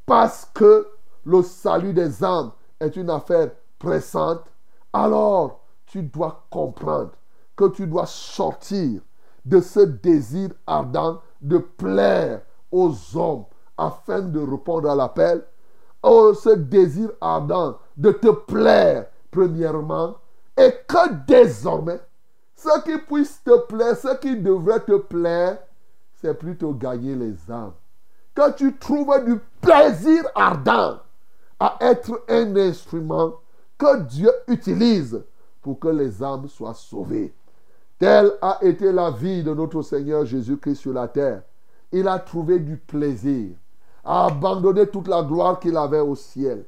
parce que le salut des âmes est une affaire pressante, alors tu dois comprendre que tu dois sortir de ce désir ardent de plaire aux hommes afin de répondre à l'appel, oh, ce désir ardent de te plaire premièrement, et que désormais, ce qui puisse te plaire, ce qui devrait te plaire, c'est plutôt gagner les âmes. Que tu trouves du plaisir ardent à être un instrument que Dieu utilise pour que les âmes soient sauvées. Telle a été la vie de notre Seigneur Jésus-Christ sur la terre. Il a trouvé du plaisir à abandonner toute la gloire qu'il avait au ciel.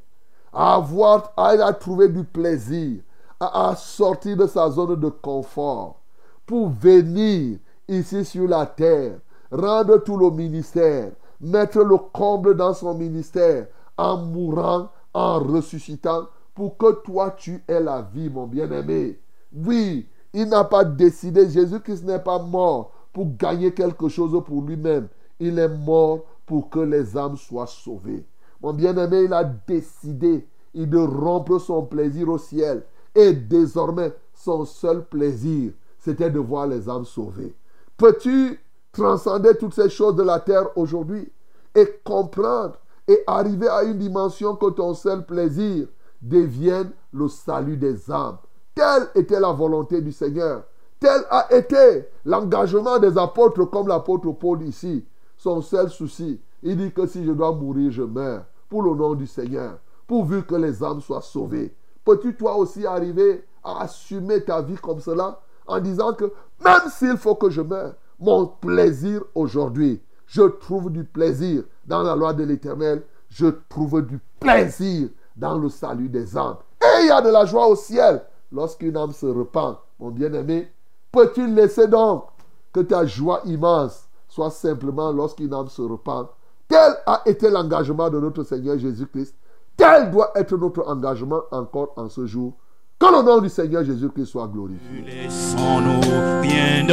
À avoir, il a trouvé du plaisir à sortir de sa zone de confort pour venir ici sur la terre, rendre tout le ministère, mettre le comble dans son ministère en mourant, en ressuscitant, pour que toi tu aies la vie, mon bien-aimé. Oui, il n'a pas décidé, Jésus-Christ n'est pas mort pour gagner quelque chose pour lui-même. Il est mort pour que les âmes soient sauvées. Mon bien-aimé, il a décidé de rompre son plaisir au ciel. Et désormais, son seul plaisir, c'était de voir les âmes sauvées. Peux-tu transcender toutes ces choses de la terre aujourd'hui et comprendre et arriver à une dimension que ton seul plaisir devienne le salut des âmes? Telle était la volonté du Seigneur. Tel a été l'engagement des apôtres comme l'apôtre Paul ici. Son seul souci, il dit que si je dois mourir, je meurs pour le nom du Seigneur, pourvu que les âmes soient sauvées. Peux-tu toi aussi arriver à assumer ta vie comme cela en disant que même s'il faut que je meure, mon plaisir aujourd'hui, je trouve du plaisir dans la loi de l'Éternel, je trouve du plaisir dans le salut des âmes. Et il y a de la joie au ciel lorsqu'une âme se repent. Mon bien-aimé, peux-tu laisser donc que ta joie immense soit simplement lorsqu'une âme se repent? Tel a été l'engagement de notre Seigneur Jésus-Christ. Tel doit être notre engagement encore en ce jour. Que le nom du Seigneur Jésus-Christ soit glorifié. Laissons-nous bien de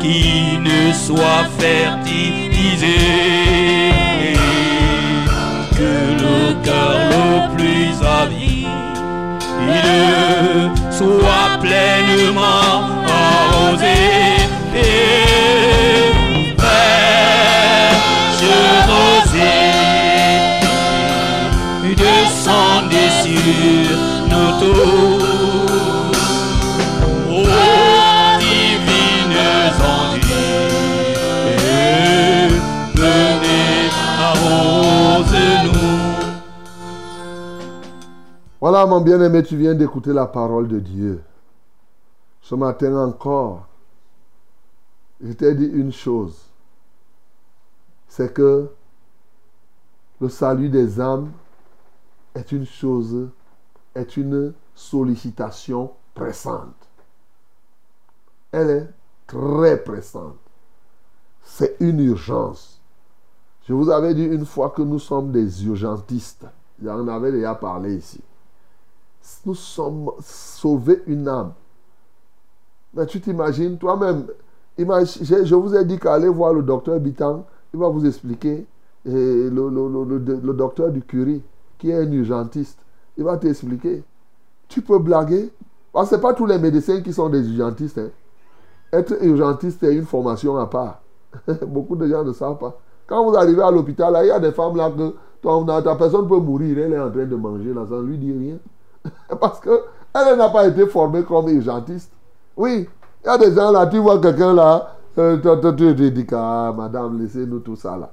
qui ne soit fertilisé. Que avide soit pleinement arrosé. Et fraîche rosée, descendez sur nous tous. Voilà, mon bien-aimé, tu viens d'écouter la parole de Dieu. Ce matin encore, je t'ai dit une chose. C'est que le salut des âmes est une chose, est une sollicitation pressante. Elle est très pressante. C'est une urgence. Je vous avais dit une fois que nous sommes des urgentistes. J'en avais déjà parlé ici. Nous sommes sauver une âme. Mais tu t'imagines, toi-même, je, vous ai dit qu'aller voir le docteur Bitang, il va vous expliquer, et le, docteur du Curie, qui est un urgentiste, il va t'expliquer. Tu peux blaguer, parce que ce pas tous les médecins qui sont des urgentistes. hein. Être urgentiste, c'est une formation à part. *laughs* Beaucoup de gens ne savent pas. Quand vous arrivez à l'hôpital, il y a des femmes là que ton- ta personne peut mourir, elle est en train de manger, ça ne lui dit rien. *laughs* Parce que elle n'a pas été formée comme urgentiste. Oui, il y a des gens là, tu vois quelqu'un là, euh, tu dis ah, madame, laissez-nous tout ça là.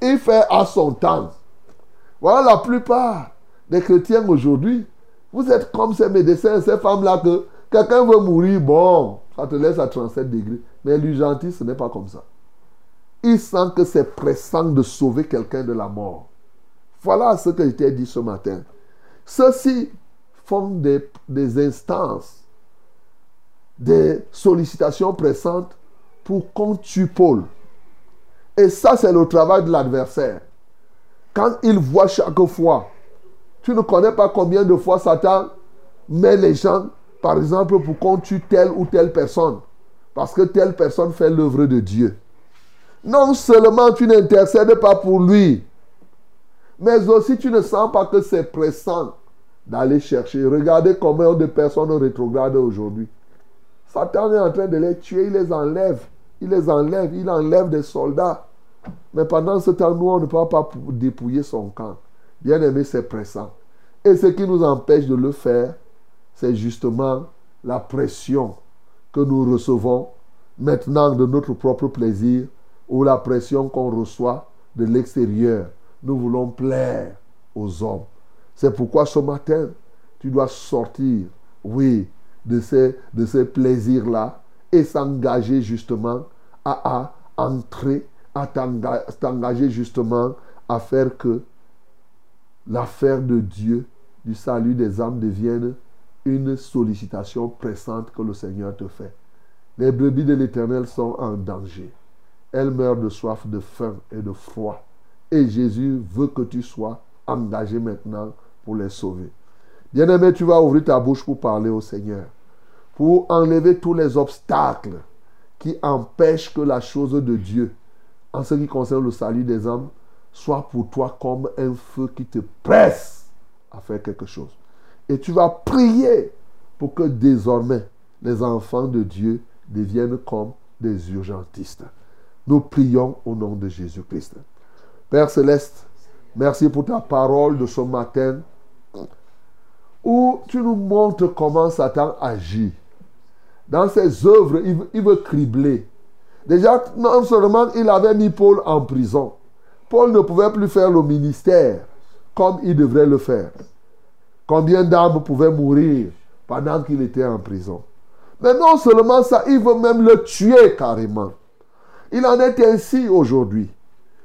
Il fait à son temps. Voilà la plupart des chrétiens aujourd'hui. Vous êtes comme ces médecins, ces femmes-là que quelqu'un veut mourir, bon, ça te laisse à 37 degrés. Mais l'urgentiste, ce n'est pas comme ça. Il sent que c'est pressant de sauver quelqu'un de la mort. Voilà ce que je t'ai dit ce matin. Ceux-ci des, des instances, des sollicitations pressantes pour qu'on tue Paul. Et ça, c'est le travail de l'adversaire. Quand il voit chaque fois, tu ne connais pas combien de fois Satan met les gens, par exemple, pour qu'on tue telle ou telle personne. Parce que telle personne fait l'œuvre de Dieu. Non seulement tu n'intercèdes pas pour lui, mais aussi tu ne sens pas que c'est pressant d'aller chercher. Regardez combien de personnes rétrogrades aujourd'hui. Satan est en train de les tuer, il les enlève. Il les enlève, il enlève des soldats. Mais pendant ce temps, nous, on ne peut pas pou- dépouiller son camp. Bien aimé, c'est pressant. Et ce qui nous empêche de le faire, c'est justement la pression que nous recevons maintenant de notre propre plaisir ou la pression qu'on reçoit de l'extérieur. Nous voulons plaire aux hommes. C'est pourquoi ce matin, tu dois sortir, oui, de ces, plaisirs-là et s'engager justement à, à entrer, à t'enga- t'engager justement à faire que l'affaire de Dieu, du salut des âmes, devienne une sollicitation pressante que le Seigneur te fait. Les brebis de l'Éternel sont en danger. Elles meurent de soif, de faim et de froid. Et Jésus veut que tu sois engagé maintenant pour les sauver. Bien-aimé, tu vas ouvrir ta bouche pour parler au Seigneur. Pour enlever tous les obstacles qui empêchent que la chose de Dieu, en ce qui concerne le salut des âmes, soit pour toi comme un feu qui te presse à faire quelque chose. Et tu vas prier pour que désormais les enfants de Dieu deviennent comme des urgentistes. Nous prions au nom de Jésus-Christ. Père céleste, merci pour ta parole de ce matin où tu nous montres comment Satan agit. Dans ses œuvres, il veut, cribler. Déjà, non seulement il avait mis Paul en prison, Paul ne pouvait plus faire le ministère comme il devrait le faire. Combien d'âmes pouvaient mourir pendant qu'il était en prison? Mais non seulement ça, il veut même le tuer carrément. Il en est ainsi aujourd'hui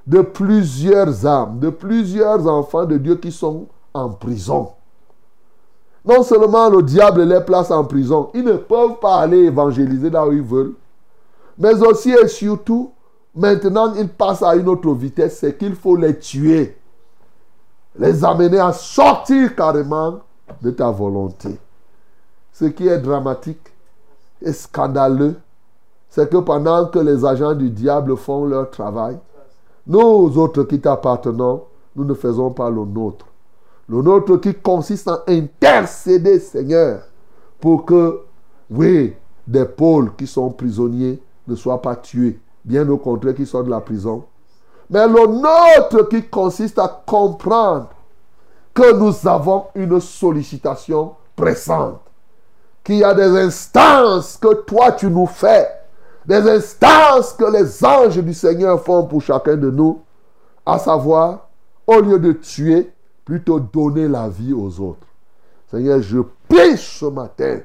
de plusieurs âmes, de plusieurs enfants de Dieu qui sont en prison. Non seulement le diable les place en prison, ils ne peuvent pas aller évangéliser là où ils veulent, mais aussi et surtout, maintenant ils passent à une autre vitesse, c'est qu'il faut les tuer, les amener à sortir carrément de ta volonté. Ce qui est dramatique et scandaleux, c'est que pendant que les agents du diable font leur travail, nous autres qui t'appartenons, nous ne faisons pas le nôtre. Le nôtre qui consiste à intercéder, Seigneur, pour que oui, des pôles qui sont prisonniers ne soient pas tués. Bien au contraire, qu'ils sortent de la prison. Mais le nôtre qui consiste à comprendre que nous avons une sollicitation pressante. Qu'il y a des instances que toi tu nous fais. Des instances que les anges du Seigneur font pour chacun de nous. À savoir, au lieu de tuer, plutôt donner la vie aux autres. Seigneur, je prie ce matin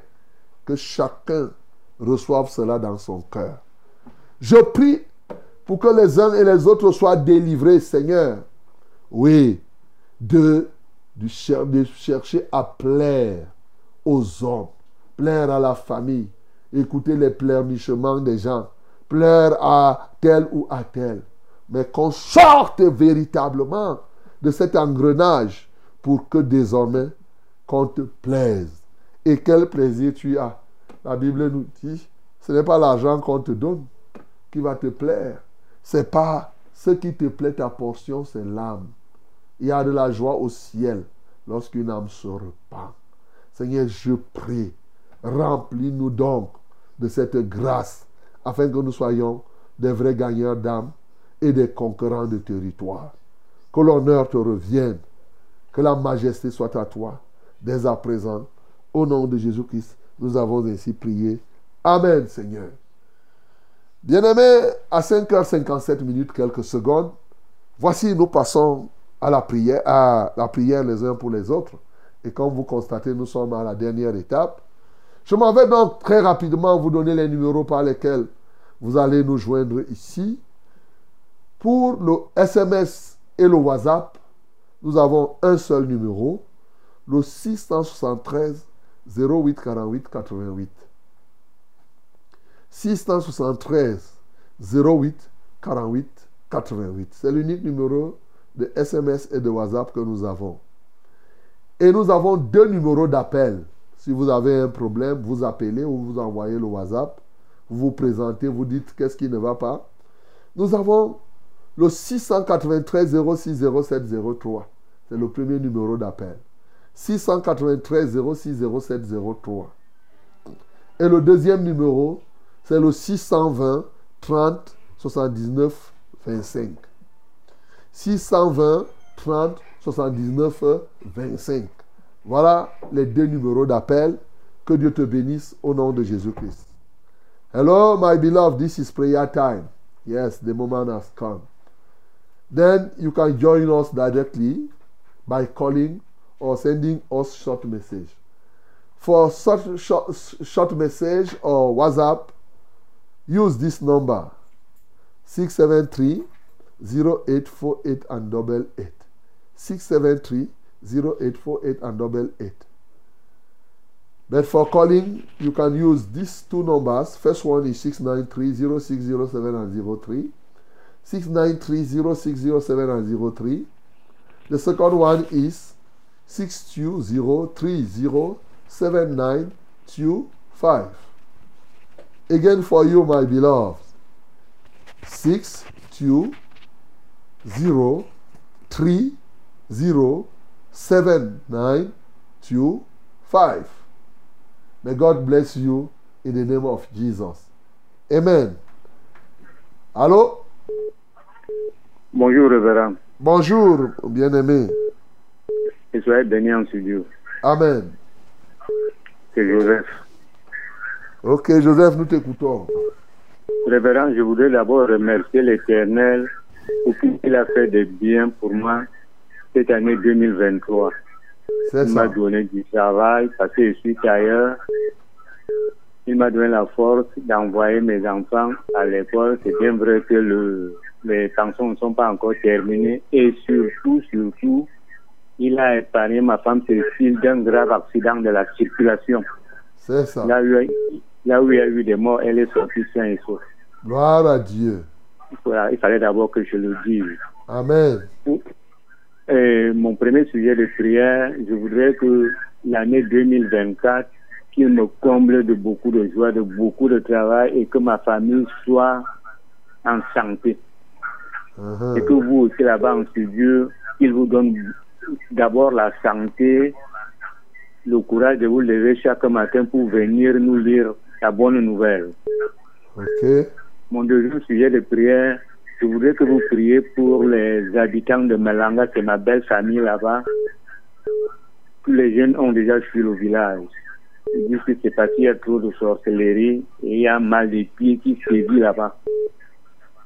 que chacun reçoive cela dans son cœur. Je prie pour que les uns et les autres soient délivrés, Seigneur. Oui, de, de, chercher à plaire aux hommes, plaire à la famille, écouter les pleurnichements des gens, plaire à tel ou à tel. Mais qu'on sorte véritablement de cet engrenage pour que désormais qu'on te plaise. Et quel plaisir tu as. La Bible nous dit, ce n'est pas l'argent qu'on te donne qui va te plaire. C'est pas ce qui te plaît ta portion, c'est l'âme. Il y a de la joie au ciel lorsqu'une âme se repent. Seigneur, je prie, remplis-nous donc de cette grâce afin que nous soyons des vrais gagneurs d'âme et des conquérants de territoire. Que l'honneur te revienne, que la majesté soit à toi dès à présent. Au nom de Jésus-Christ, nous avons ainsi prié. Amen, Seigneur. Bien-aimés, à 5h57 minutes, quelques secondes, voici, nous passons à la prière, à la prière les uns pour les autres. Et comme vous constatez, nous sommes à la dernière étape. Je m'en vais donc très rapidement vous donner les numéros par lesquels vous allez nous joindre ici. Pour le SMS et le WhatsApp, nous avons un seul numéro, le 673 08 48 88. 673 08 48 88. C'est l'unique numéro de SMS et de WhatsApp que nous avons. Et nous avons deux numéros d'appel. Si vous avez un problème, vous appelez ou vous envoyez le WhatsApp. Vous vous présentez, vous dites qu'est-ce qui ne va pas. Nous avons le 693 06 07 03. C'est le premier numéro d'appel. 693 06 07 03. Et le deuxième numéro, c'est le 620 30 79 25. 620 30 79 25. Voilà les deux numéros d'appel. Que Dieu te bénisse au nom de Jésus-Christ. Hello, my beloved. This is prayer time. Yes, the moment has come. Then you can join us directly by calling or sending us short message. For such short, message or WhatsApp, use this number 673 0848 and double eight. 673 0848 and double eight. But for calling, you can use these two numbers. First one is 693 0607 and 03. 693 0607 and 03. The second one is 620307925. Again for you, my beloved. 620307925. May God bless you in the name of Jesus. Amen. Allô? Bonjour, révérend. Bonjour, bien-aimé. Et soyez béni en studio. Amen. C'est Joseph. Ok, Joseph, nous t'écoutons. Révérend, je voudrais d'abord remercier l'Éternel pour ce qu'il a fait de bien pour moi cette année 2023. C'est Il m'a donné du travail parce que je suis ailleurs. Il m'a donné la force d'envoyer mes enfants à l'école. C'est bien vrai que le, les pensions ne sont pas encore terminées. Et surtout, surtout, il a épargné ma femme Cécile d'un grave accident de la circulation. C'est ça. Là où, là où il y a eu des morts, elle est sortie sain et sauf. Gloire à Dieu. Voilà, il fallait d'abord que je le dise. Amen. Et mon premier sujet de prière, je voudrais que l'année 2024, qu'il me comble de beaucoup de joie, de beaucoup de travail et que ma famille soit en santé. Uh-huh. Et que vous aussi là-bas en studio, qu'il vous donne d'abord la santé le courage de vous lever chaque matin pour venir nous lire la bonne nouvelle. Mon deuxième sujet de prière, je voudrais que vous priez pour les habitants de Malanga, c'est ma belle famille là-bas. Tous les jeunes ont déjà fui le village. Ils disent que c'est parce qu'il y a trop de sorcellerie et il y a mal de pieds qui sévit là-bas.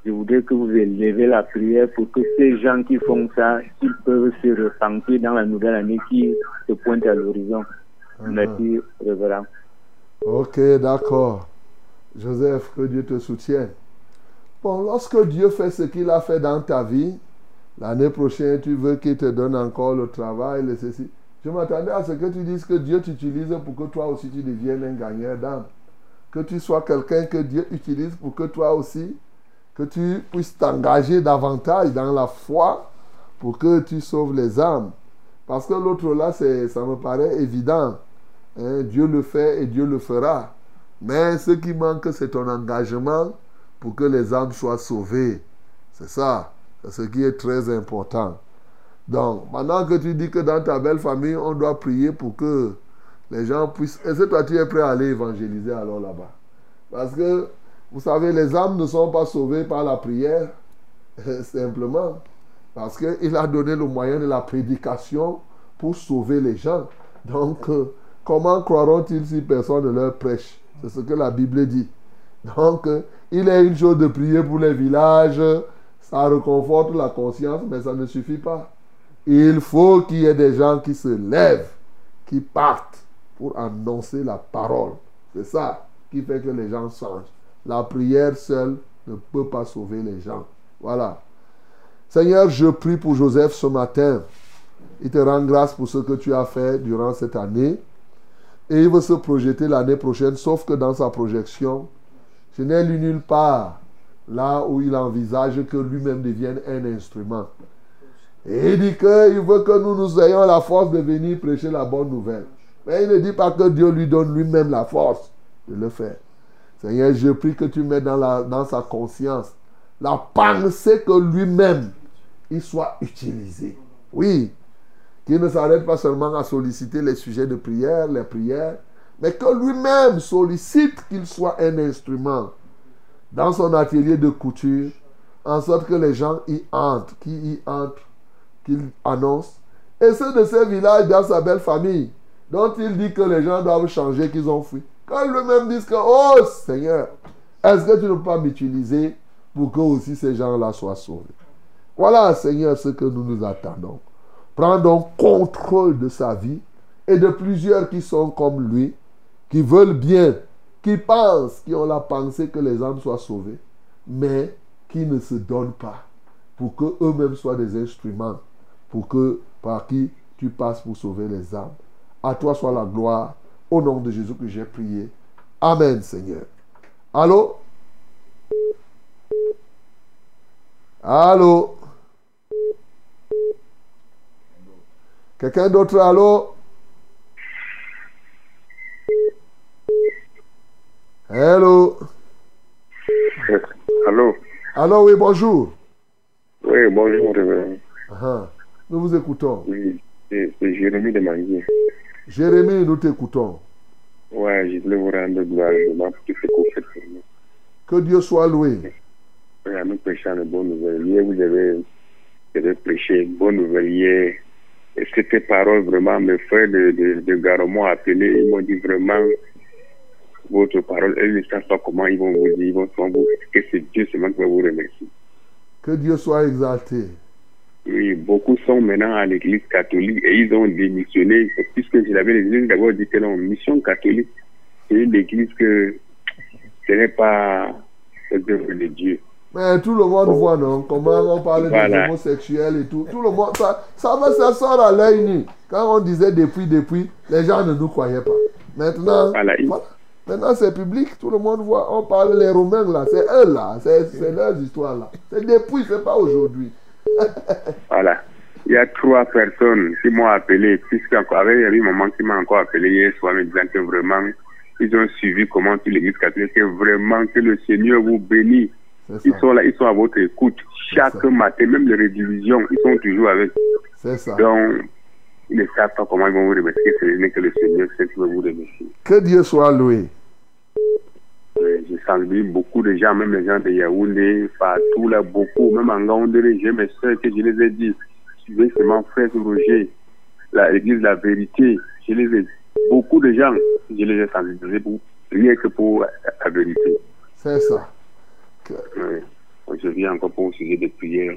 Je voudrais que vous élevez la prière pour que ces gens qui font ça, qu'ils peuvent se repentir dans la nouvelle année qui se pointe à l'horizon. Merci, révérend. Ok, d'accord. Joseph, que Dieu te soutienne. Bon, lorsque Dieu fait ce qu'il a fait dans ta vie, l'année prochaine, tu veux qu'il te donne encore le travail, le ceci. Je m'attendais à ce que tu dises que Dieu t'utilise pour que toi aussi tu deviennes un gagneur d'âme. Que tu sois quelqu'un que Dieu utilise pour que toi aussi, que tu puisses t'engager davantage dans la foi pour que tu sauves les âmes. Parce que l'autre là, ça me paraît évident. Hein, Dieu le fait et Dieu le fera. Mais ce qui manque, c'est ton engagement pour que les âmes soient sauvées. C'est ça. C'est ce qui est très important. Donc, maintenant que tu dis que dans ta belle famille, on doit prier pour que les gens puissent... Est-ce que toi, tu es prêt à aller évangéliser alors là-bas? Parce que, vous savez, les âmes ne sont pas sauvées par la prière, *laughs* simplement. Parce qu'il a donné le moyen de la prédication pour sauver les gens. Donc, euh, comment croiront-ils si personne ne leur prêche? C'est ce que la Bible dit. Donc, euh, il est une chose de prier pour les villages, ça reconforte la conscience, mais ça ne suffit pas. Il faut qu'il y ait des gens qui se lèvent, qui partent pour annoncer la parole. C'est ça qui fait que les gens changent. La prière seule ne peut pas sauver les gens. Voilà. Seigneur, je prie pour Joseph ce matin. Il te rend grâce pour ce que tu as fait durant cette année. Et il veut se projeter l'année prochaine, sauf que dans sa projection, je n'ai lu nulle part là où il envisage que lui-même devienne un instrument. Et il dit qu'il veut que nous, nous ayons la force de venir prêcher la bonne nouvelle. Mais il ne dit pas que Dieu lui donne lui-même la force de le faire. Seigneur, je prie que tu mets dans, dans sa conscience la pensée que lui-même, il soit utilisé. Oui, qu'il ne s'arrête pas seulement à solliciter les sujets de prière, les prières, mais que lui-même sollicite qu'il soit un instrument dans son atelier de couture, en sorte que les gens y entrent, qui y entrent, qu'il annonce. Et ceux de ces villages dans sa belle famille, dont il dit que les gens doivent changer, qu'ils ont fui. Quand lui-même dit que, oh Seigneur, est-ce que tu ne peux pas m'utiliser pour que aussi ces gens-là soient sauvés? Voilà, Seigneur, ce que nous nous attendons. Prends donc contrôle de sa vie et de plusieurs qui sont comme lui, qui veulent bien, qui pensent, qui ont la pensée que les âmes soient sauvées, mais qui ne se donnent pas pour qu'eux-mêmes soient des instruments, pour que par qui tu passes pour sauver les âmes. À toi soit la gloire, au nom de Jésus que j'ai prié. Amen, Seigneur. Allô? Allô? Quelqu'un d'autre, allô? Hello. Allô? Allô, oui, bonjour. Oui, bonjour, révérend. Ah, Nous vous écoutons. Oui, c'est Jérémie de Manguier. Jérémie, nous t'écoutons. Ouais, je voulais vous rendre gloire vraiment pour tout ce que vous faites pour nous. Que Dieu soit loué. Oui, à nous prêchant de bonnes nouvelles. Hier, vous avez, vous avez prêché une bonne nouvelle hier. Et c'était parole vraiment, mes frères de, de, de Garo m'ont appelé. Ils m'ont dit vraiment, votre parole, elles ne savent pas comment ils vont vous dire, ils vont vous, que c'est Dieu seulement qui va vous remercier. Que Dieu soit exalté. Oui, beaucoup sont maintenant à l'église catholique et ils ont démissionné, puisque je l'avais dit, d'abord dit que non, mission catholique, c'est une église que ce n'est pas l'œuvre de Dieu. Mais tout le monde voit, non? Comment on parle des Voilà. homosexuels et tout. Tout le monde, ça, ça, va, ça sort à l'œil nu. Quand on disait depuis, depuis, les gens ne nous croyaient pas. Maintenant, Voilà, il- voilà. Maintenant c'est public, tout le monde voit. On parle les Romains là, c'est eux là, c'est c'est leurs histoires là. C'est depuis, c'est pas aujourd'hui. *laughs* Voilà. Il y a trois personnes qui m'ont appelé, puisque encore, avec un moment qui m'a encore appelé hier soir, me disant que vraiment, ils ont suivi comment toute l'église catholique, que vraiment, que le Seigneur vous bénisse. Ils sont là, ils sont à votre écoute. Chaque matin, même les rédivisions, ils sont toujours avec. C'est ça. Donc, ils ne savent pas comment ils vont vous remercier. Ce n'est que le Seigneur seul qui va vous remercier. Que Dieu soit loué. Ouais, Je salue beaucoup de gens, même les gens de Yaoundé, partout là, beaucoup, même en Gaoundé, j'ai mes soeurs que je les ai dit, suivez seulement frère Roger, l'église de la vérité, je les ai, beaucoup de gens, je les ai sensibilisés pour, rien que pour la vérité. C'est ça. Je viens encore pour un sujet de prière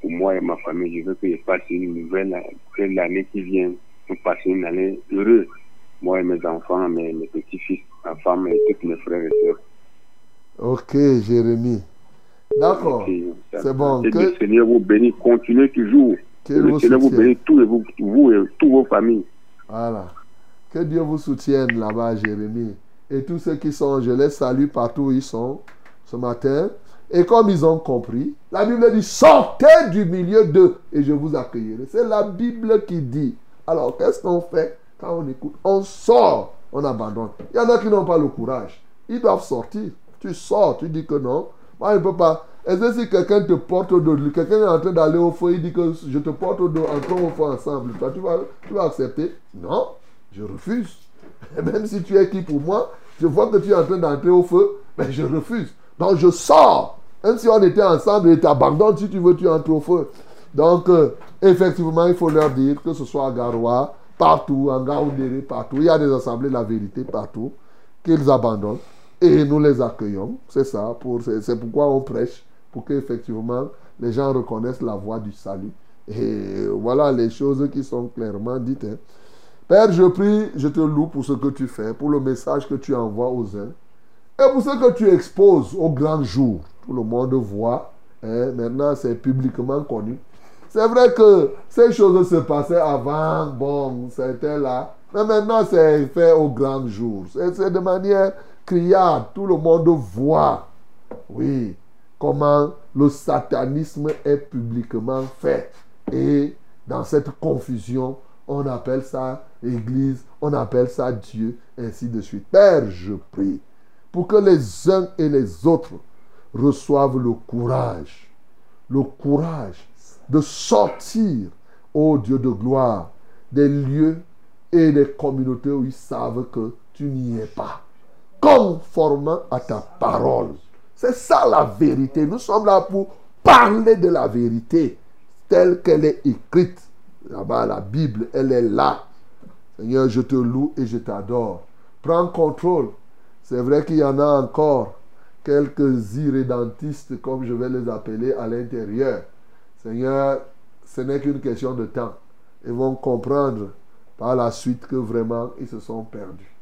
pour moi et ma famille. Je veux que je passe une nouvelle que l'année qui vient. Nous passer une année heureuse. Moi et mes enfants, mes, mes petits-fils, ma femme et tous mes frères et sœurs. Ok, Jérémie. D'accord. C'est bon. Que le Seigneur vous bénisse. Continuez toujours. Que le vous Seigneur vous bénisse, tous et vous, vous et toutes vos familles. Voilà. Que Dieu vous soutienne là-bas, Jérémie. Et tous ceux qui sont, je les salue partout où ils sont ce matin. Et comme ils ont compris, la Bible dit sortez du milieu d'eux et je vous accueillerai. C'est la Bible qui dit. Alors, qu'est-ce qu'on fait? Quand on écoute On sort, on abandonne. Il y en a qui n'ont pas le courage. Ils doivent sortir. Tu sors, tu dis que non. Moi, je ne peux pas. Est-ce si quelqu'un te porte au dos, quelqu'un est en train d'aller au feu, il dit que je te porte au dos, entrons au feu ensemble. Toi, tu vas, tu vas accepter? Non, je refuse. Et *laughs* même si tu es qui pour moi, je vois que tu es en train d'entrer au feu, mais je refuse. Donc je sors. Même si on était ensemble, et t'abandonnes si tu veux, tu entres au feu. Donc, euh, effectivement, il faut leur dire que ce soit à Garoua, partout, en Gaoundéré, partout. Il y a des assemblées la vérité partout, qu'ils abandonnent. Et nous les accueillons. C'est ça. Pour, c'est, c'est pourquoi on prêche. Pour qu'effectivement, les gens reconnaissent la voie du salut. Et voilà les choses qui sont clairement dites. hein. Père, je prie, je te loue pour ce que tu fais, pour le message que tu envoies aux uns. Et pour ce que tu exposes au grand jour. Tout le monde voit. hein. Maintenant, c'est publiquement connu. C'est vrai que ces choses se passaient avant. Bon, c'était là. Mais maintenant, c'est fait au grand jour. C'est de manière criarde. Tout le monde voit. Oui. Comment le satanisme est publiquement fait. Et dans cette confusion, on appelle ça Église, on appelle ça Dieu, ainsi de suite. Père, je prie pour que les uns et les autres reçoivent le courage, le courage de sortir, ô Dieu de gloire, des lieux et des communautés où ils savent que tu n'y es pas, conformément à ta parole. C'est ça la vérité. Nous sommes là pour parler de la vérité telle qu'elle est écrite. Là-bas, la Bible, elle est là. Seigneur, je te loue et je t'adore. Prends contrôle. C'est vrai qu'il y en a encore quelques irrédentistes, comme je vais les appeler, à l'intérieur. Seigneur, ce n'est qu'une question de temps. Ils vont comprendre par la suite que vraiment ils se sont perdus.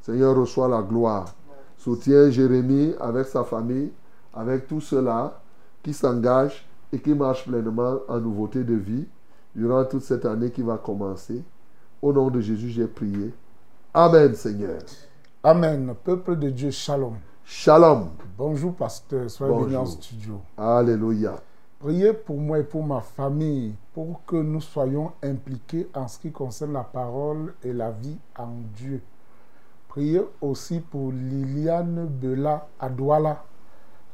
Seigneur, reçois la gloire. Soutiens Jérémie avec sa famille, avec tout cela qui s'engagent et qui marchent pleinement en nouveauté de vie durant toute cette année qui va commencer. Au nom de Jésus, j'ai prié. Amen, Seigneur. Amen. Peuple de Dieu, shalom. Shalom. Bonjour, pasteur. Soyez Bonjour. en studio. Alléluia. Priez pour moi et pour ma famille pour que nous soyons impliqués en ce qui concerne la parole et la vie en Dieu. Priez aussi pour Liliane Bela à Douala.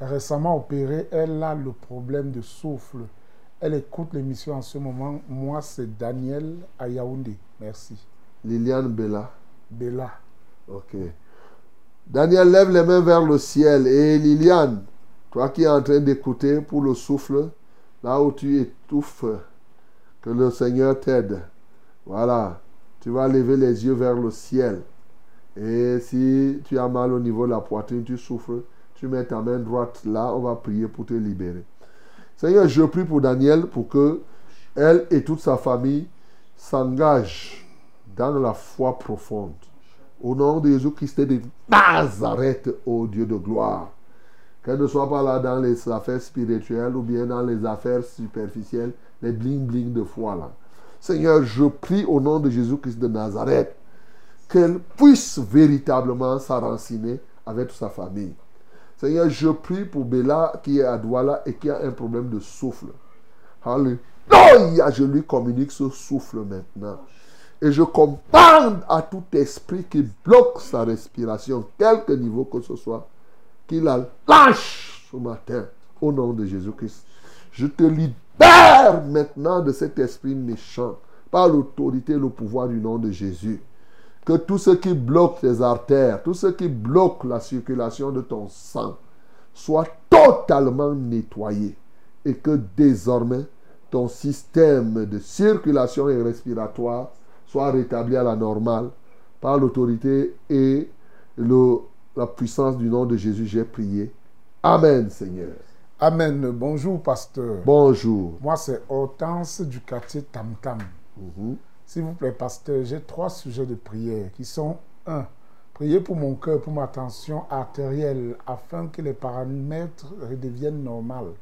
Récemment opérée, elle a le problème de souffle. Elle écoute l'émission en ce moment. Moi, c'est Daniel à Yaoundé. Merci. Liliane Bella. Bella. Ok. Daniel, lève les mains vers le ciel. Et Liliane, toi qui es en train d'écouter pour le souffle, là où tu étouffes, que le Seigneur t'aide. Voilà. Tu vas lever les yeux vers le ciel. Et si tu as mal au niveau de la poitrine, tu souffres, tu mets ta main droite là, on va prier pour te libérer. Seigneur, je prie pour Daniel pour que elle et toute sa famille s'engagent dans la foi profonde. Au nom de Jésus-Christ de Nazareth, ô Dieu de gloire. Qu'elle ne soit pas là dans les affaires spirituelles ou bien dans les affaires superficielles, les bling-bling de foi là. Seigneur, je prie au nom de Jésus-Christ de Nazareth qu'elle puisse véritablement s'enraciner avec sa famille. Seigneur, je prie pour Bella qui est à Douala et qui a un problème de souffle. Alléluia, je lui communique ce souffle maintenant. Et je commande à tout esprit qui bloque sa respiration, quelque niveau que ce soit, qu'il la lâche ce matin au nom de Jésus-Christ. Je te libère maintenant de cet esprit méchant par l'autorité et le pouvoir du nom de Jésus. Que tout ce qui bloque tes artères, tout ce qui bloque la circulation de ton sang, soit totalement nettoyé et que désormais ton système de circulation et respiratoire soit rétabli à la normale par l'autorité et le, la puissance du nom de Jésus. J'ai prié. Amen, Seigneur. Amen. Bonjour, pasteur. Bonjour. Moi, c'est Hortense du quartier Tam Tam. Mhm. S'il vous plaît, pasteur, j'ai trois sujets de prière qui sont un, Prier pour mon cœur, pour ma tension artérielle, afin que les paramètres redeviennent normaux.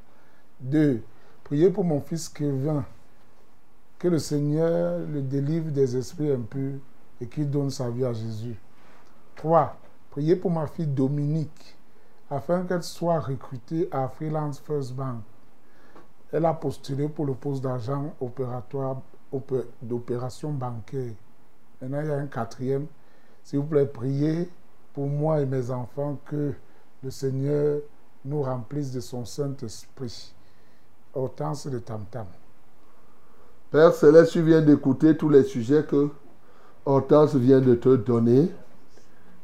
2. Prier pour mon fils Kevin, que le Seigneur le délivre des esprits impurs et qu'il donne sa vie à Jésus. 3. Prier pour ma fille Dominique, afin qu'elle soit recrutée à Freelance First Bank. Elle a postulé pour le poste d'agent opératoire opé- d'opération bancaire. Maintenant, il y a un quatrième. S'il vous plaît, priez pour moi et mes enfants que le Seigneur nous remplisse de son Saint-Esprit. Hortense de Tam Tam. Père Céleste, tu viens d'écouter tous les sujets que Hortense vient de te donner.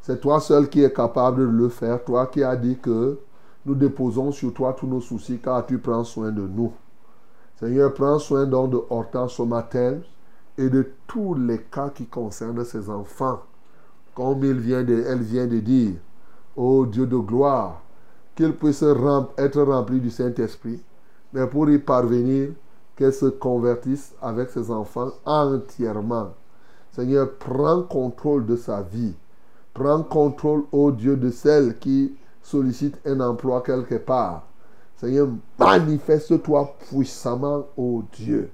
C'est toi seul qui es capable de le faire. Toi qui as dit que nous déposons sur toi tous nos soucis car tu prends soin de nous. Seigneur, prends soin donc de Hortense matin et de tous les cas qui concernent ses enfants. Comme il vient de, elle vient de dire, ô Dieu de gloire, qu'il puisse être rempli du Saint-Esprit, mais pour y parvenir, qu'elle se convertisse avec ses enfants entièrement. Seigneur, prends contrôle de sa vie. Prends contrôle, ô Dieu, de celle qui sollicite un emploi quelque part. Seigneur, manifeste-toi puissamment, ô Dieu.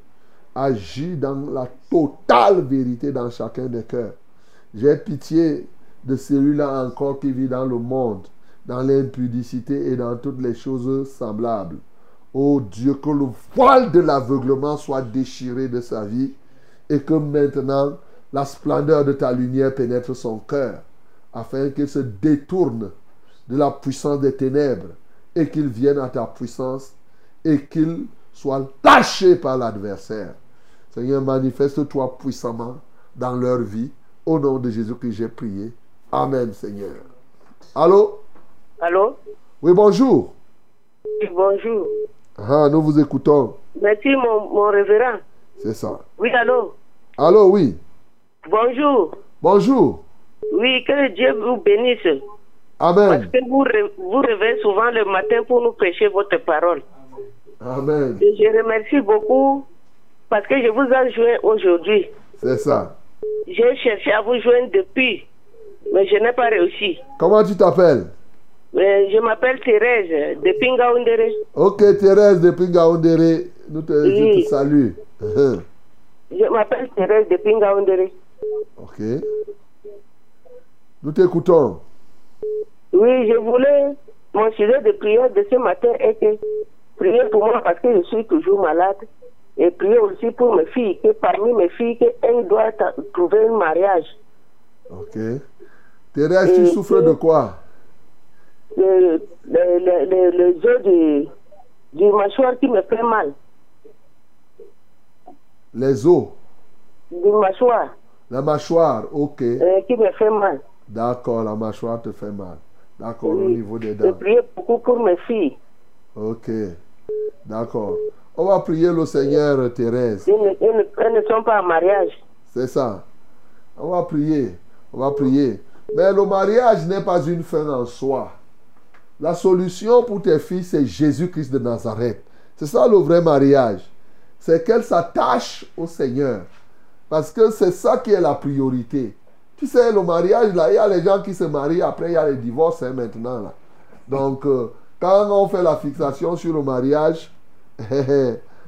Agis dans la totale vérité dans chacun des cœurs. J'ai pitié de celui-là encore qui vit dans le monde, dans l'impudicité et dans toutes les choses semblables. Ô Dieu, que le voile de l'aveuglement soit déchiré de sa vie et que maintenant la splendeur de ta lumière pénètre son cœur, afin qu'il se détourne de la puissance des ténèbres et qu'il vienne à ta puissance et qu'il soit lâché par l'adversaire. Seigneur, manifeste-toi puissamment dans leur vie. Au nom de Jésus que j'ai prié. Amen, Seigneur. Allô? Allô? Oui, bonjour. Oui, Bonjour. Ah, nous vous écoutons. Merci, mon, mon révérend. C'est ça. Oui, allô? Allô, oui. Bonjour. Bonjour. Oui, que Dieu vous bénisse. Parce Amen. que vous, vous réveillez souvent le matin pour nous prêcher votre parole. Amen. Et je remercie beaucoup parce que je vous ai joint aujourd'hui. C'est ça. J'ai cherché à vous joindre depuis, mais je n'ai pas réussi. Comment tu t'appelles? Je m'appelle Thérèse de Pingaoundere. Ok, Thérèse de Pingaondere, nous te, je Oui. te salue. *laughs* Je m'appelle Thérèse de Pingaoundere. Ok. Nous t'écoutons. Oui, je voulais. Mon sujet de prière de ce matin est que prier pour moi parce que je suis toujours malade et prier aussi pour mes filles, que parmi mes filles, qu'elles doivent trouver un mariage. Ok. Thérèse, tu souffres de quoi? Le, le, le, le, le os du, du mâchoire qui me fait mal. Les os. Du mâchoire La mâchoire, ok. euh, qui me fait mal. D'accord, la mâchoire te fait mal. D'accord, au niveau des Je dents. prier beaucoup pour mes filles. Ok. D'accord. On va prier le Seigneur, Thérèse. Elles ne, elles ne- elles ne sont pas en mariage. C'est ça. On va prier. On va prier. Mais le mariage n'est pas une fin en soi. La solution pour tes filles, c'est Jésus-Christ de Nazareth. C'est ça le vrai mariage. C'est qu'elles s'attachent au Seigneur. Parce que c'est ça qui est la priorité. Tu sais, le mariage, là, il y a les gens qui se marient, après il y a les divorces hein, maintenant. Là. Donc, euh, quand on fait la fixation sur le mariage, *laughs*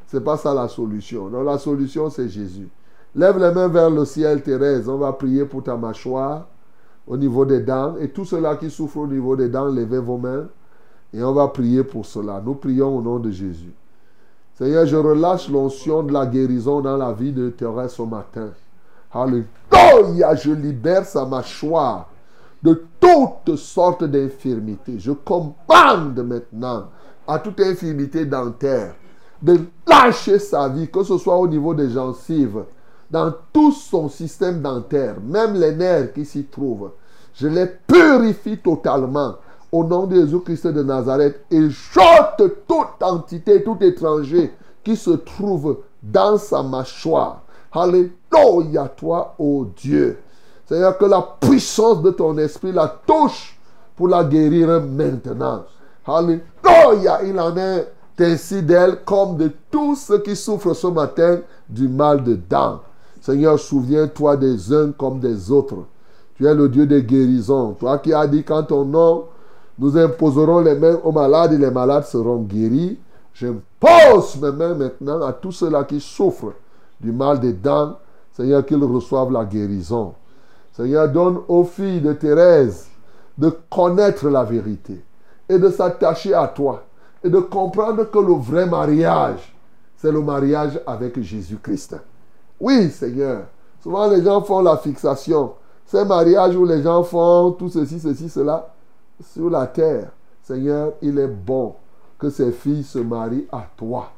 c'est pas ça la solution. Non, la solution, c'est Jésus. Lève les mains vers le ciel, Thérèse. On va prier pour ta mâchoire au niveau des dents. Et tous ceux-là qui souffrent au niveau des dents, levez vos mains. Et on va prier pour cela. Nous prions au nom de Jésus. Seigneur, je relâche l'onction de la guérison dans la vie de Thérèse ce matin. Alléluia, je libère sa mâchoire de toutes sortes d'infirmités. Je commande maintenant à toute infirmité dentaire de lâcher sa vie, que ce soit au niveau des gencives, dans tout son système dentaire, même les nerfs qui s'y trouvent. Je les purifie totalement au nom de Jésus-Christ de Nazareth et j'ôte toute entité, tout étranger qui se trouve dans sa mâchoire. Alléluia toi, ô Dieu. Seigneur, que la puissance de ton esprit la touche pour la guérir maintenant. Alléluia. Il en est ainsi d'elle comme de tous ceux qui souffrent ce matin du mal de dents. Seigneur, souviens-toi des uns comme des autres. Tu es le Dieu des guérisons. Toi qui as dit qu'en ton nom, nous imposerons les mains aux malades et les malades seront guéris. J'impose mes mains maintenant à tous ceux-là qui souffrent du mal des dents. Seigneur, qu'ils reçoivent la guérison. Seigneur, donne aux filles de Thérèse de connaître la vérité et de s'attacher à toi et de comprendre que le vrai mariage, c'est le mariage avec Jésus-Christ. Oui, Seigneur. Souvent, les gens font la fixation. Ces mariages où les gens font tout ceci, ceci, cela, sur la terre. Seigneur, il est bon que ces filles se marient à toi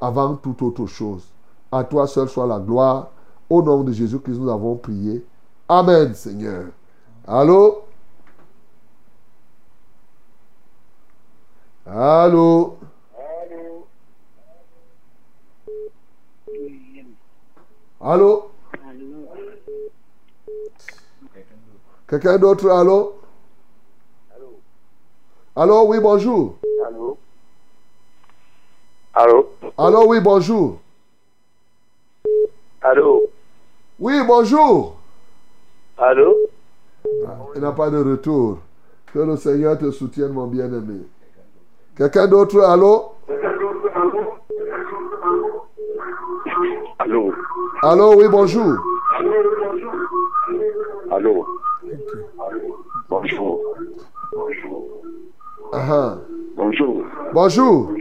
avant toute autre chose. À toi seul soit la gloire. Au nom de Jésus-Christ, nous avons prié. Amen, Seigneur. Allô? Allô? Allô? Quelqu'un d'autre, allô? Allô, oui, bonjour. Allô? Allô? Allô, oui, bonjour. Allô? Oui, bonjour. Allô? Il n'a pas de retour. Que le Seigneur te soutienne, mon bien-aimé. Quelqu'un d'autre, allô? Allô? Allô, oui, bonjour. Allô? Bonjour. Ah, ah. Bonjour. Bonjour.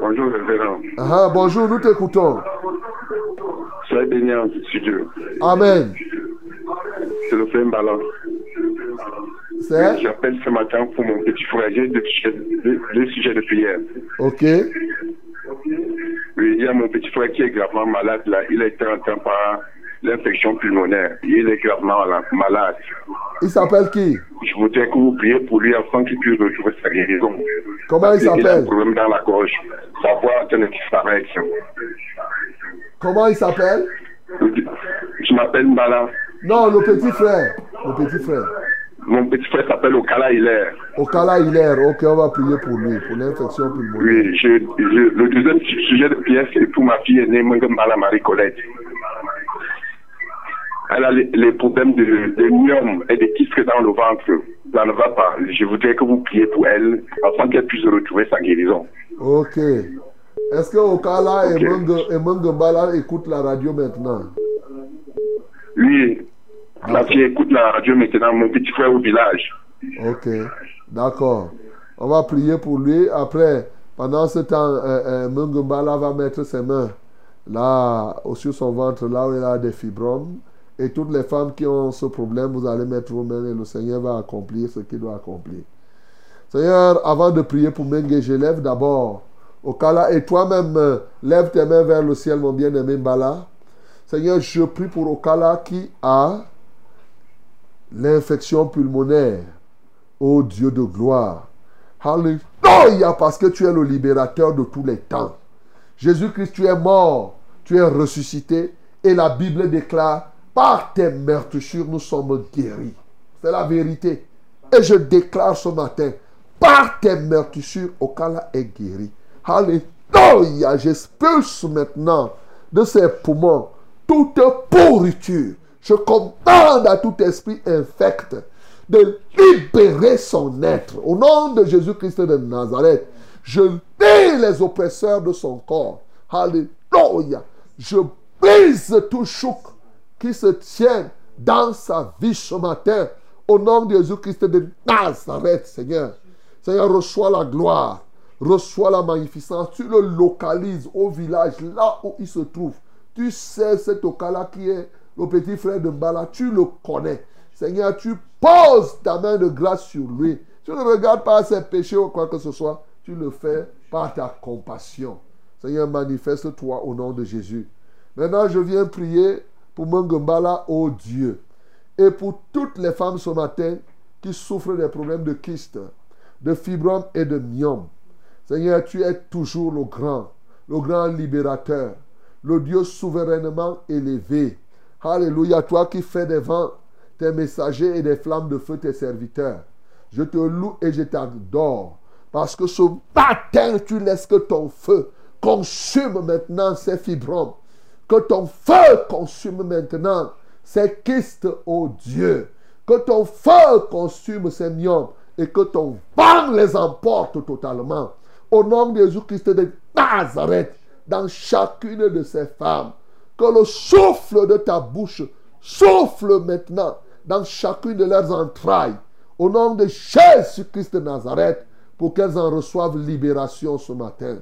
Bonjour, révérend. Ah, ah, bonjour, nous t'écoutons. Béni en studio. Amen. C'est le frère Mbala. C'est? J'appelle ce matin pour mon petit frère. J'ai deux sujets deux- deux sujets de prière. Ok. Oui, il y a mon petit frère qui est gravement malade là. Il a été atteint par l'infection pulmonaire. Il est gravement la- malade. Il s'appelle qui? Je voudrais que vous priez pour lui afin qu'il puisse retrouver sa guérison. Comment il Il a un s'appelle? problème dans la gorge. Sa voix est en train de disparaître. Comment il s'appelle? Je m'appelle Mbala. Non, le petit frère. Le petit frère. Mon petit frère s'appelle Okala Hilaire. Okala Hilaire. Ok, on va prier pour lui, pour l'infection pulmonaire. Oui, je, je- le deuxième su- sujet de prière, c'est pour ma fille aînée, Mbala Marie-Colette. Elle a les, les problèmes de, de myome et de kystes dans le ventre. Ça ne va pas. Je voudrais que vous priez pour elle afin qu'elle puisse retrouver sa guérison. Ok. Est-ce que Okala et Mung- et Mungambala écoutent la radio maintenant? Lui, ma fille écoute la radio maintenant, mon petit frère au village. Ok. D'accord. On va prier pour lui. Après, pendant ce temps, euh, euh, va mettre ses mains là, sur son ventre, là où il a des fibromes. Et toutes les femmes qui ont ce problème, vous allez mettre vos mains et le Seigneur va accomplir ce qu'il doit accomplir. Seigneur, avant de prier pour Mengue, je lève d'abord Okala et toi-même, euh, lève tes mains vers le ciel, mon bien-aimé Mbala. Seigneur, je prie pour Okala qui a l'infection pulmonaire. Ô Dieu de gloire. Alléluia, parce que tu es le libérateur de tous les temps. Jésus-Christ, tu es mort, tu es ressuscité, et la Bible déclare, par tes meurtrissures, nous sommes guéris. C'est la vérité. Et je déclare ce matin, par tes meurtrissures, Okala est guéri. Alléluia, j'expulse maintenant de ses poumons toute pourriture. Je commande à tout esprit infect de libérer son être. Au nom de Jésus-Christ de Nazareth, je lis les oppresseurs de son corps. Alléluia. Je brise tout chouk qui se tient dans sa vie ce matin. Au nom de Jésus-Christ de Nazareth, Seigneur. Seigneur, reçois la gloire. Reçois la magnificence. Tu le localises au village, là où il se trouve. Tu sais cet Okala qui est le petit frère de Mbala. Tu le connais. Seigneur, tu poses ta main de grâce sur lui. Tu ne regardes pas ses péchés ou quoi que ce soit. Tu le fais par ta compassion. Seigneur, manifeste-toi au nom de Jésus. Maintenant, je viens prier pour Mungambala, oh Dieu. Et pour toutes les femmes ce matin qui souffrent des problèmes de kyste, de fibrome et de myome. Seigneur, tu es toujours le grand, le grand libérateur, le Dieu souverainement élevé. Alléluia, toi qui fais des vents, tes messagers et des flammes de feu, tes serviteurs. Je te loue et je t'adore. Parce que ce matin, tu laisses que ton feu consume maintenant ces fibromes. Que ton feu consume maintenant ces kystes, ô Dieu. Que ton feu consume ces myomes et que ton vent les emporte totalement. Au nom de Jésus-Christ de Nazareth, dans chacune de ces femmes, que le souffle de ta bouche souffle maintenant dans chacune de leurs entrailles. Au nom de Jésus-Christ de Nazareth, pour qu'elles en reçoivent libération ce matin.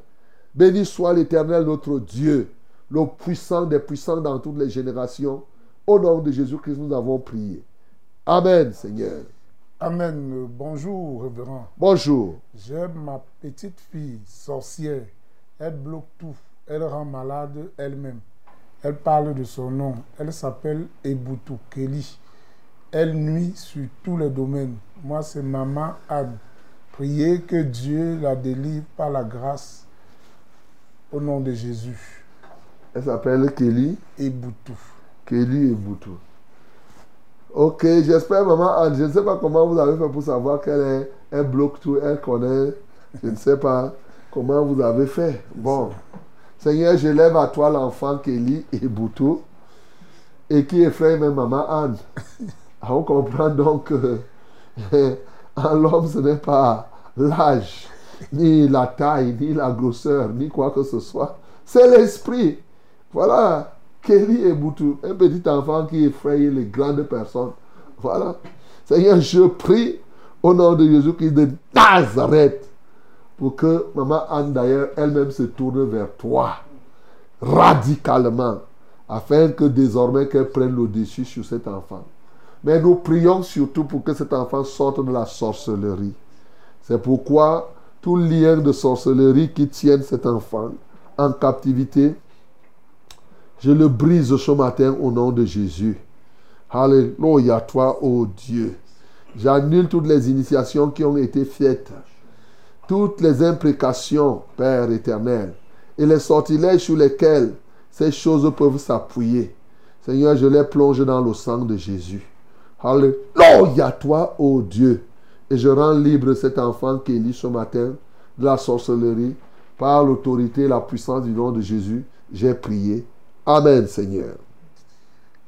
Béni soit l'Éternel notre Dieu, le puissant des puissants dans toutes les générations. Au nom de Jésus-Christ, nous avons prié. Amen, Seigneur. Amen. Bonjour, révérend. Bonjour. J'ai ma petite fille sorcière. Elle bloque tout. Elle rend malade elle-même. Elle parle de son nom. Elle s'appelle Ebutu Kelly. Elle nuit sur tous les domaines. Moi, c'est Maman Anne. Priez que Dieu la délivre par la grâce au nom de Jésus. Elle s'appelle Kelly. Ebutu. Kelly Ebutu. Ok, j'espère, maman Anne, je ne sais pas comment vous avez fait pour savoir qu'elle est, elle bloque tout, elle connaît. Je ne sais pas comment vous avez fait. Bon. Seigneur, je lève à toi l'enfant Kelly Ebutu et qui effraie même maman Anne. *laughs* On comprend donc que *laughs* en l'homme, ce n'est pas l'âge, ni la taille, ni la grosseur, ni quoi que ce soit. C'est l'esprit. Voilà. Kelly et Boutou, un petit enfant qui effraie les grandes personnes. Voilà. Seigneur, je prie au nom de Jésus-Christ de Nazareth pour que maman Anne d'ailleurs elle-même se tourne vers toi radicalement afin que désormais qu'elle prenne le dessus sur cet enfant. Mais nous prions surtout pour que cet enfant sorte de la sorcellerie. C'est pourquoi tout lien de sorcellerie qui tienne cet enfant en captivité, je le brise ce matin au nom de Jésus. Alléluia, toi, ô Dieu. J'annule toutes les initiations qui ont été faites, toutes les imprécations, Père éternel, et les sortilèges sur lesquels ces choses peuvent s'appuyer. Seigneur, je les plonge dans le sang de Jésus. Alléluia, toi, ô Dieu. Et je rends libre cet enfant qui est lit ce matin de la sorcellerie par l'autorité et la puissance du nom de Jésus. J'ai prié. Amen, Seigneur.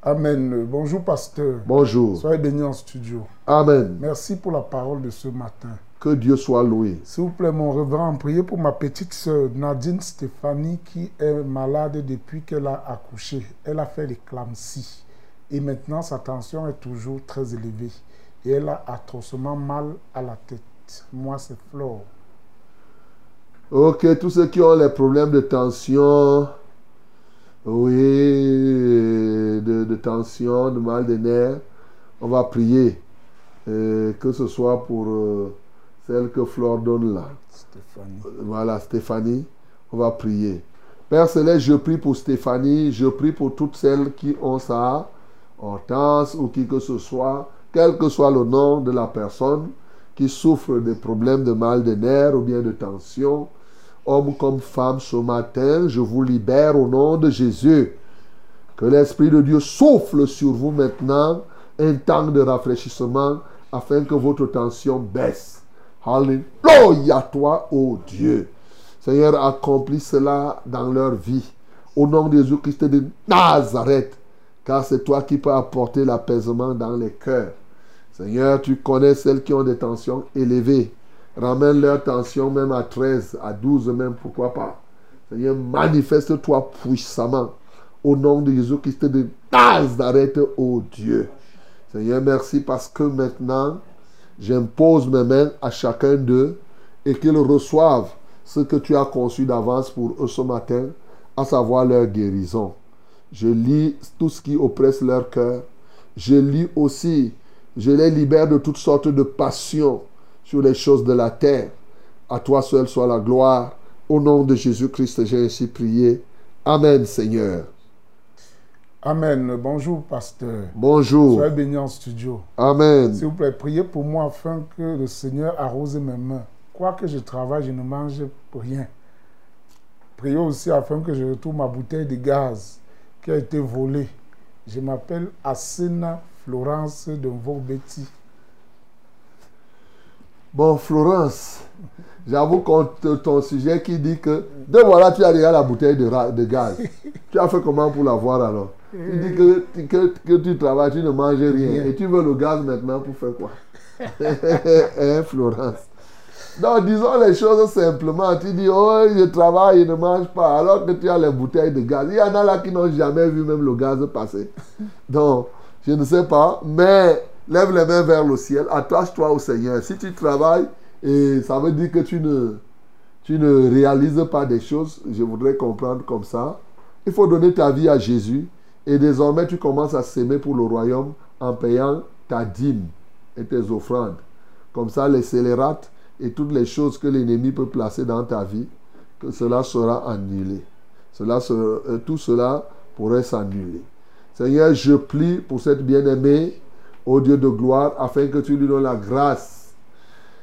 Amen. Bonjour, pasteur. Bonjour. Soyez bénis en studio. Amen. Merci pour la parole de ce matin. Que Dieu soit loué. S'il vous plaît, mon révérend, priez pour ma petite sœur Nadine Stéphanie qui est malade depuis qu'elle a accouché. Elle a fait l'éclampsie. Et maintenant, sa tension est toujours très élevée. Et elle a atrocement mal à la tête. Moi, c'est Flore. Ok, tous ceux qui ont les problèmes de tension, oui, de, tension, de mal de nerfs, on va prier. Euh, que ce soit pour euh, celle que Flore donne là. Stéphanie. Voilà, Stéphanie, on va prier. Père Céleste, je prie pour Stéphanie, je prie pour toutes celles qui ont ça, Hortense ou qui que ce soit, quel que soit le nom de la personne qui souffre de problèmes de mal de nerfs ou bien de tension, homme comme femme, ce matin, je vous libère au nom de Jésus. Que l'Esprit de Dieu souffle sur vous maintenant un temps de rafraîchissement afin que votre tension baisse. Alléluia, toi, ô Dieu. Seigneur, accomplis cela dans leur vie. Au nom de Jésus-Christ de Nazareth. Car c'est toi qui peux apporter l'apaisement dans les cœurs. Seigneur, tu connais celles qui ont des tensions élevées. Ramène leur tension même à 13, à 12 même, pourquoi pas. Seigneur, manifeste-toi puissamment. Au nom de Jésus-Christ de Nazareth, ô Dieu. Seigneur, merci parce que maintenant, j'impose mes mains à chacun d'eux et qu'ils reçoivent ce que tu as conçu d'avance pour eux ce matin, à savoir leur guérison. Je lis tout ce qui oppresse leur cœur. Je lis aussi, je les libère de toutes sortes de passions sur les choses de la terre. À toi seul soit la gloire. Au nom de Jésus-Christ, j'ai ainsi prié. Amen, Seigneur. Amen. Bonjour, pasteur. Bonjour. Soyez béni en studio. Amen. S'il vous plaît, priez pour moi afin que le Seigneur arrose mes mains. Quoi que je travaille, je ne mange rien. Priez aussi afin que je retrouve ma bouteille de gaz qui a été volée. Je m'appelle Asena Florence de Betty. Bon, Florence, j'avoue contre ton sujet qui dit que, de voilà, tu as déjà la bouteille de, gaz. *laughs* tu as fait comment pour l'avoir alors? Tu dis que, que, que tu travailles, tu ne manges rien. Rien. Et tu veux le gaz maintenant pour faire quoi? *laughs* Hein, Florence? Donc, disons les choses simplement. Tu dis, oh, je travaille, je ne mange pas, alors que tu as les bouteilles de gaz. Il y en a là qui n'ont jamais vu même le gaz passer. Donc, je ne sais pas, mais lève les mains vers le ciel, attache-toi au Seigneur. Si tu travailles, et ça veut dire que tu ne, tu ne réalises pas des choses, je voudrais comprendre comme ça. Il faut donner ta vie à Jésus et désormais tu commences à s'aimer pour le royaume en payant ta dîme et tes offrandes. Comme ça, les scélérates et toutes les choses que l'ennemi peut placer dans ta vie, que cela sera annulé. Cela sera- euh, tout cela pourrait s'annuler. Seigneur, je prie pour cette bien-aimée, ô Dieu de gloire, afin que tu lui donnes la grâce,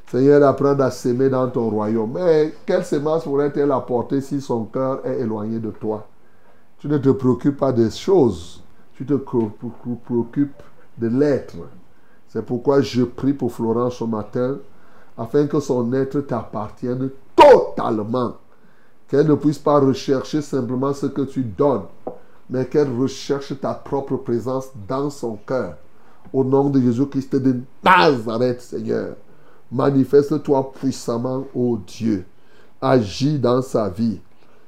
Seigneur, d'apprendre à s'aimer dans ton royaume. Mais quelle semence pourrait-elle apporter si son cœur est éloigné de toi? Tu ne te préoccupes pas des choses, tu te pré- pré- préoccupes de l'être. C'est pourquoi je prie pour Florence ce matin, afin que son être t'appartienne totalement. Qu'elle ne puisse pas rechercher simplement ce que tu donnes, mais qu'elle recherche ta propre présence dans son cœur. Au nom de Jésus-Christ de Nazareth, Seigneur, manifeste-toi puissamment, ô Dieu. Agis dans sa vie.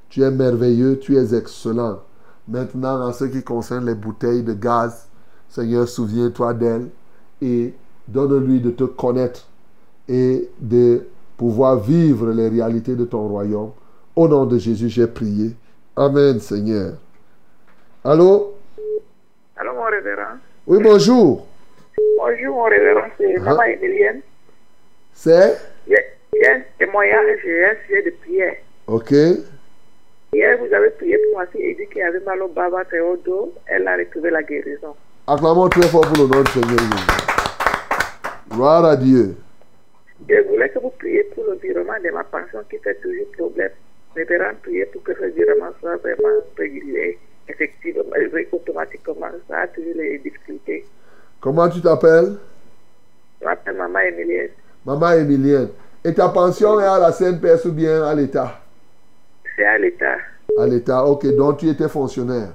Tu es merveilleux, tu es excellent. Maintenant, en ce qui concerne les bouteilles de gaz, Seigneur, souviens-toi d'elle et donne-lui de te connaître et de pouvoir vivre les réalités de ton royaume. Au nom de Jésus, j'ai prié. Amen, Seigneur. Allô? Allô, mon révérend? Oui, bonjour. Bonjour, mon révérend. C'est Ah. Maman Emilienne. C'est? J'ai un témoignage, j'ai un sujet de prière. Ok. Hier, vous avez prié pour ma fille Edith qui avait mal au bas et au dos. Elle a retrouvé la guérison. Acclamons très fort pour le nom du Seigneur. Gloire à Dieu. Je voulais que vous priez pour le virement de ma pension qui fait toujours problème. Révérend, priez pour que ce virement soit vraiment régulier, effectivement, automatiquement. Ça a toujours les difficultés. Comment tu t'appelles? Je m'appelle Maman Emilienne. Maman Emilienne. Et ta pension est à la CNPS ou bien à l'État? C'est à l'État. À l'État, ok. Donc tu étais fonctionnaire.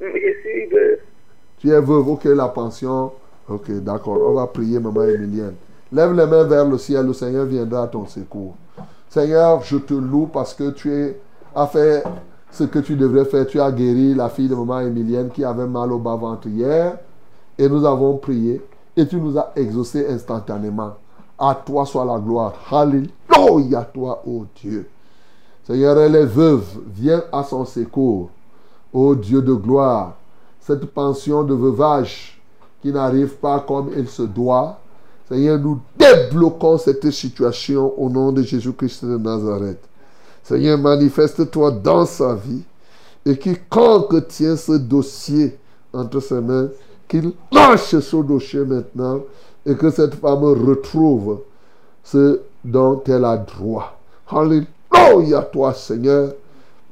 Je suis de... Tu es veuve, ok, la pension. Ok, d'accord. On va prier, maman Emilienne. Lève les mains vers le ciel, le Seigneur viendra à ton secours. Seigneur, je te loue parce que tu es, as fait ce que tu devrais faire. Tu as guéri la fille de maman Emilienne qui avait mal au bas-ventre hier. Et nous avons prié. Et tu nous as exaucé instantanément. À toi soit la gloire. Alléluia, toi, ô Dieu. Seigneur, elle est veuve. Viens à son secours. Ô Dieu de gloire, cette pension de veuvage qui n'arrive pas comme il se doit, Seigneur, nous débloquons cette situation au nom de Jésus-Christ de Nazareth. Seigneur, manifeste-toi dans sa vie et quiconque tient ce dossier entre ses mains, qu'il lâche ce dossier maintenant et que cette femme retrouve ce dont elle a droit. Alléluia, toi, Seigneur.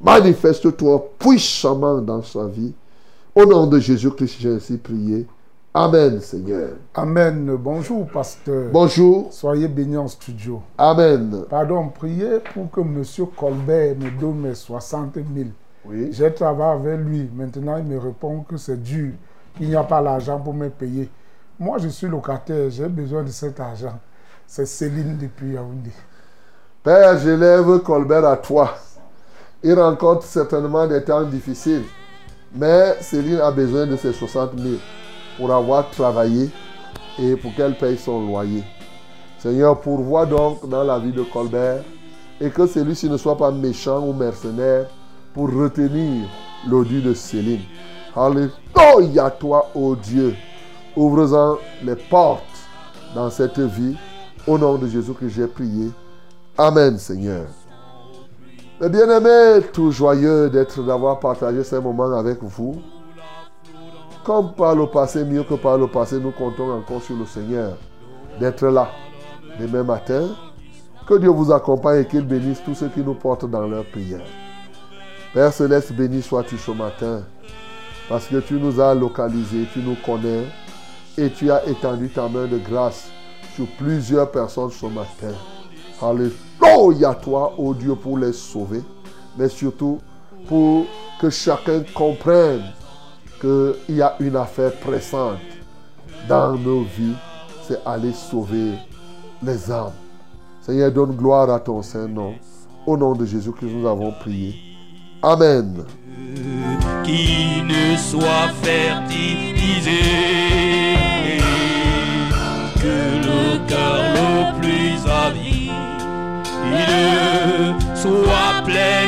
Manifeste-toi puissamment dans sa vie. Au nom de Jésus-Christ, j'ai ainsi prié. Amen, Seigneur. Amen. Bonjour, pasteur. Bonjour. Soyez bénis en studio. Amen. Pardon, priez pour que M. Colbert me donne mes 60 000. Oui. J'ai travaillé avec lui. Maintenant, il me répond que c'est dur, qu'il n'y a pas l'argent pour me payer. Moi, je suis locataire, j'ai besoin de cet argent. C'est Céline depuis Yaoundé. Père, j'élève Colbert à toi. Il rencontre certainement des temps difficiles. Mais Céline a besoin de ses 60 000 pour avoir travaillé et pour qu'elle paye son loyer. Seigneur, pourvois donc dans la vie de Colbert et que celui-ci ne soit pas méchant ou mercenaire pour retenir l'audit de Céline. Alléluia, toi, ô Dieu. Ouvre-en les portes dans cette vie. Au nom de Jésus que j'ai prié. Amen, Seigneur. Mes bien-aimés, tout joyeux d'être, d'avoir partagé ces moments avec vous. Comme par le passé, mieux que par le passé, nous comptons encore sur le Seigneur d'être là demain matin. Que Dieu vous accompagne et qu'il bénisse tous ceux qui nous portent dans leur prière. Père Céleste, béni sois-tu ce matin parce que tu nous as localisés, tu nous connais et tu as étendu ta main de grâce sur plusieurs personnes ce matin. Alléluia toi, ô Dieu, pour les sauver, mais surtout pour que chacun comprenne qu'il y a une affaire pressante dans nos vies, c'est aller sauver les âmes. Seigneur, donne gloire à ton Saint-Nom. Au nom de Jésus que nous avons prié. Amen. Qui ne soit fertilisé, que le cœur le plus avide soit plein